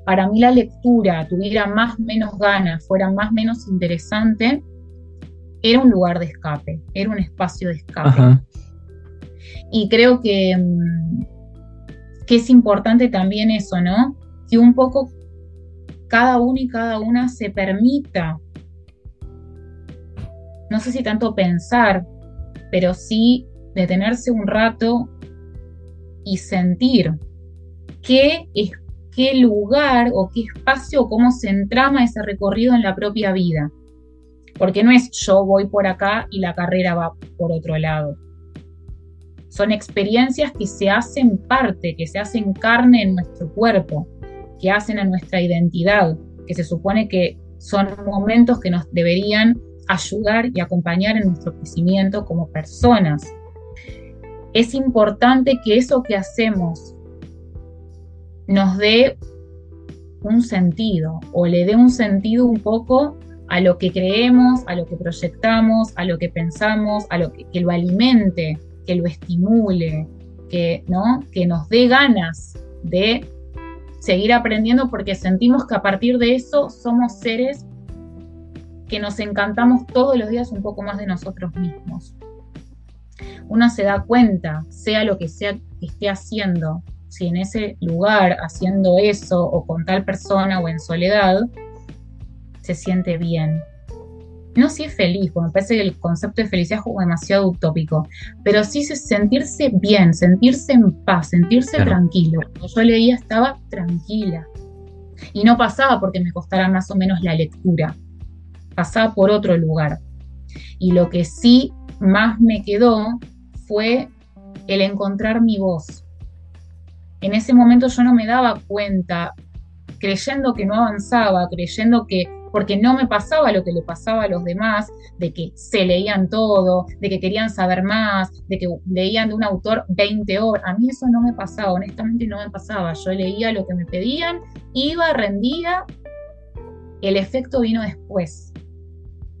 S2: Para mí la lectura, tuviera más o menos ganas, fuera más o menos interesante, era un lugar de escape, era un espacio de escape. Y creo que, mm, que es importante también eso, ¿no? Que un poco cada uno y cada una se permita no sé si tanto pensar, pero sí detenerse un rato y sentir qué, es, qué lugar o qué espacio o cómo se entrama ese recorrido en la propia vida. Porque no es yo voy por acá y la carrera va por otro lado. Son experiencias que se hacen parte, que se hacen carne en nuestro cuerpo, que hacen a nuestra identidad, que se supone que son momentos que nos deberían ayudar y acompañar en nuestro crecimiento como personas. Es importante que eso que hacemos nos dé un sentido o le dé un sentido un poco a lo que creemos, a lo que proyectamos, a lo que pensamos, a lo que, lo alimente, que lo estimule, que, ¿no? que nos dé ganas de seguir aprendiendo porque sentimos que a partir de eso somos seres que nos encantamos todos los días un poco más de nosotros mismos. Uno se da cuenta, sea lo que sea que esté haciendo, si en ese lugar haciendo eso o con tal persona o en soledad, se siente bien. No si es feliz, porque me parece que el concepto de felicidad es como demasiado utópico, pero sí es sentirse bien, sentirse en paz, sentirse tranquilo. Cuando yo leía estaba tranquila. Y no pasaba porque me costara más o menos la lectura pasaba por otro lugar. Y lo que sí más me quedó fue el encontrar mi voz. En ese momento yo no me daba cuenta, creyendo que no avanzaba, creyendo que, porque no me pasaba lo que le pasaba a los demás, de que se leían todo, de que querían saber más, de que leían de un autor 20 horas. A mí eso no me pasaba, honestamente no me pasaba. Yo leía lo que me pedían, iba, rendía. El efecto vino después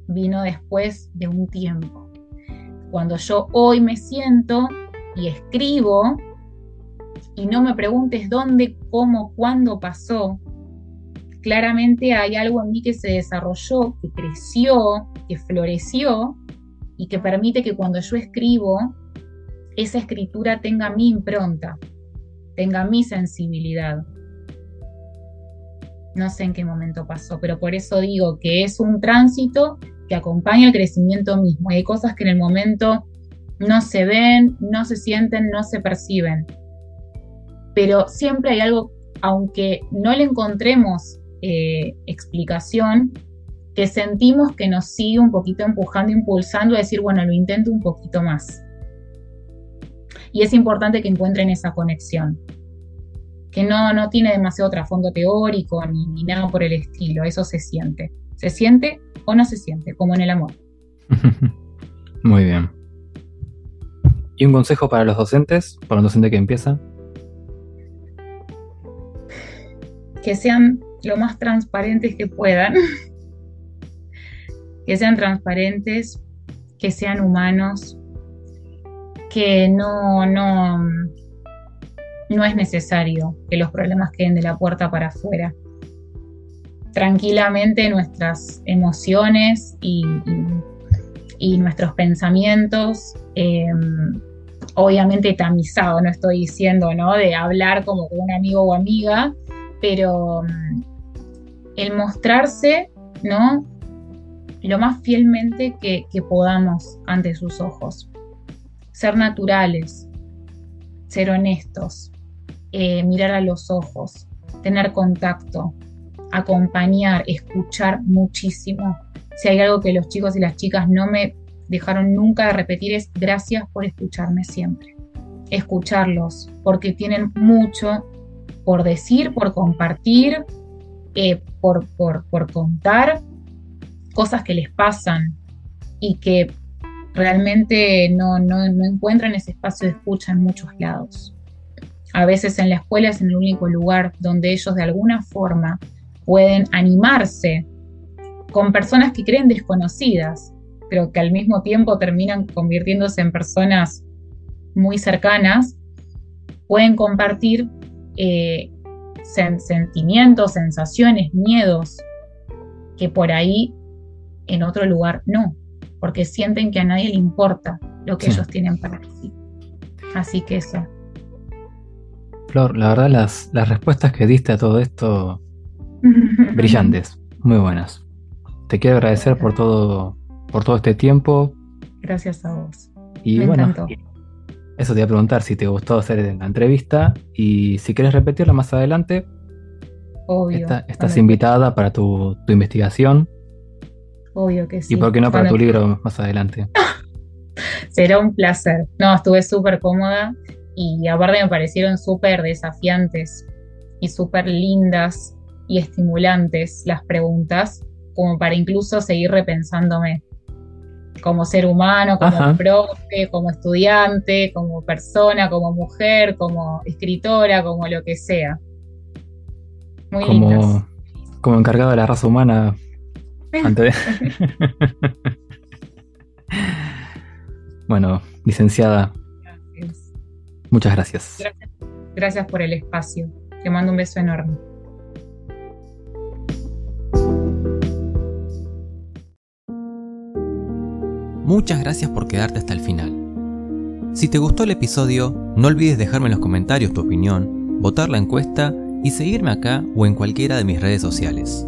S2: vino después de un tiempo. Cuando yo hoy me siento y escribo, y no me preguntes dónde, cómo, cuándo pasó, claramente hay algo en mí que se desarrolló, que creció, que floreció y que permite que cuando yo escribo, esa escritura tenga mi impronta, tenga mi sensibilidad. No sé en qué momento pasó, pero por eso digo que es un tránsito que acompaña el crecimiento mismo. hay cosas que en el momento no se ven, no se sienten, no se perciben. Pero siempre hay algo, aunque no le encontremos eh, explicación, que sentimos que nos sigue un poquito empujando, impulsando a decir, bueno, lo intento un poquito más. Y es importante que encuentren esa conexión, que no, no tiene demasiado trasfondo teórico ni, ni nada por el estilo, eso se siente. Se siente o no se siente, como en el amor. *laughs*
S1: Muy bien. ¿Y un consejo para los docentes, para un docente que empieza?
S2: Que sean lo más transparentes que puedan, *laughs* que sean transparentes, que sean humanos, que no, no, no es necesario que los problemas queden de la puerta para afuera. Tranquilamente nuestras emociones y, nuestros pensamientos, em, obviamente tamizado, no estoy diciendo ¿no? de hablar como con un amigo o amiga, pero el mostrarse, ¿no? Lo más fielmente que, podamos ante sus ojos. Ser naturales, ser honestos, eh, mirar a los ojos, tener contacto, acompañar, escuchar muchísimo. Si hay algo que los chicos y las chicas no me dejaron nunca de repetir es gracias por escucharme siempre. Escucharlos, porque tienen mucho por decir, por compartir, eh, por, por, contar cosas que les pasan y que realmente no, no, no, encuentran ese espacio de escucha en muchos lados. A veces en la escuela es el único lugar donde ellos de alguna forma pueden animarse con personas que creen desconocidas, pero que al mismo tiempo terminan convirtiéndose en personas muy cercanas, pueden compartir eh, sentimientos, sensaciones, miedos, que por ahí en otro lugar no, porque sienten que a nadie le importa lo que ellos tienen para decir. Así que eso.
S1: Flor, la verdad las, las respuestas que diste a todo esto, *laughs* brillantes, muy buenas. Te quiero agradecer por todo, por todo este tiempo.
S2: Gracias a vos.
S1: Y bueno, eso te iba a preguntar si te gustó hacer la entrevista y si quieres repetirla más adelante.
S2: Obvio.
S1: estás invitada para tu, investigación.
S2: Obvio que sí.
S1: ¿Y por qué no para tu libro más adelante? *laughs*
S2: Será un placer. No, estuve súper cómoda y aparte me parecieron súper desafiantes y súper lindas y estimulantes las preguntas, como para incluso seguir repensándome como ser humano, como profe, como estudiante, como persona, como mujer, como escritora, como lo que sea.
S1: Muy como, Como encargado de la raza humana. *laughs* Antes bueno, licenciada. Muchas gracias.
S2: gracias. Gracias por el espacio. Te mando un beso enorme.
S1: Muchas gracias por quedarte hasta el final. Si te gustó el episodio, no olvides dejarme en los comentarios tu opinión, votar la encuesta y seguirme acá o en cualquiera de mis redes sociales.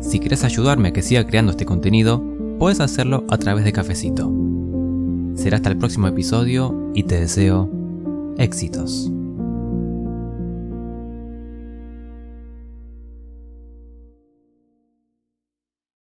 S1: Si quieres ayudarme a que siga creando este contenido, puedes hacerlo a través de Cafecito. Será hasta el próximo episodio y te deseo éxitos.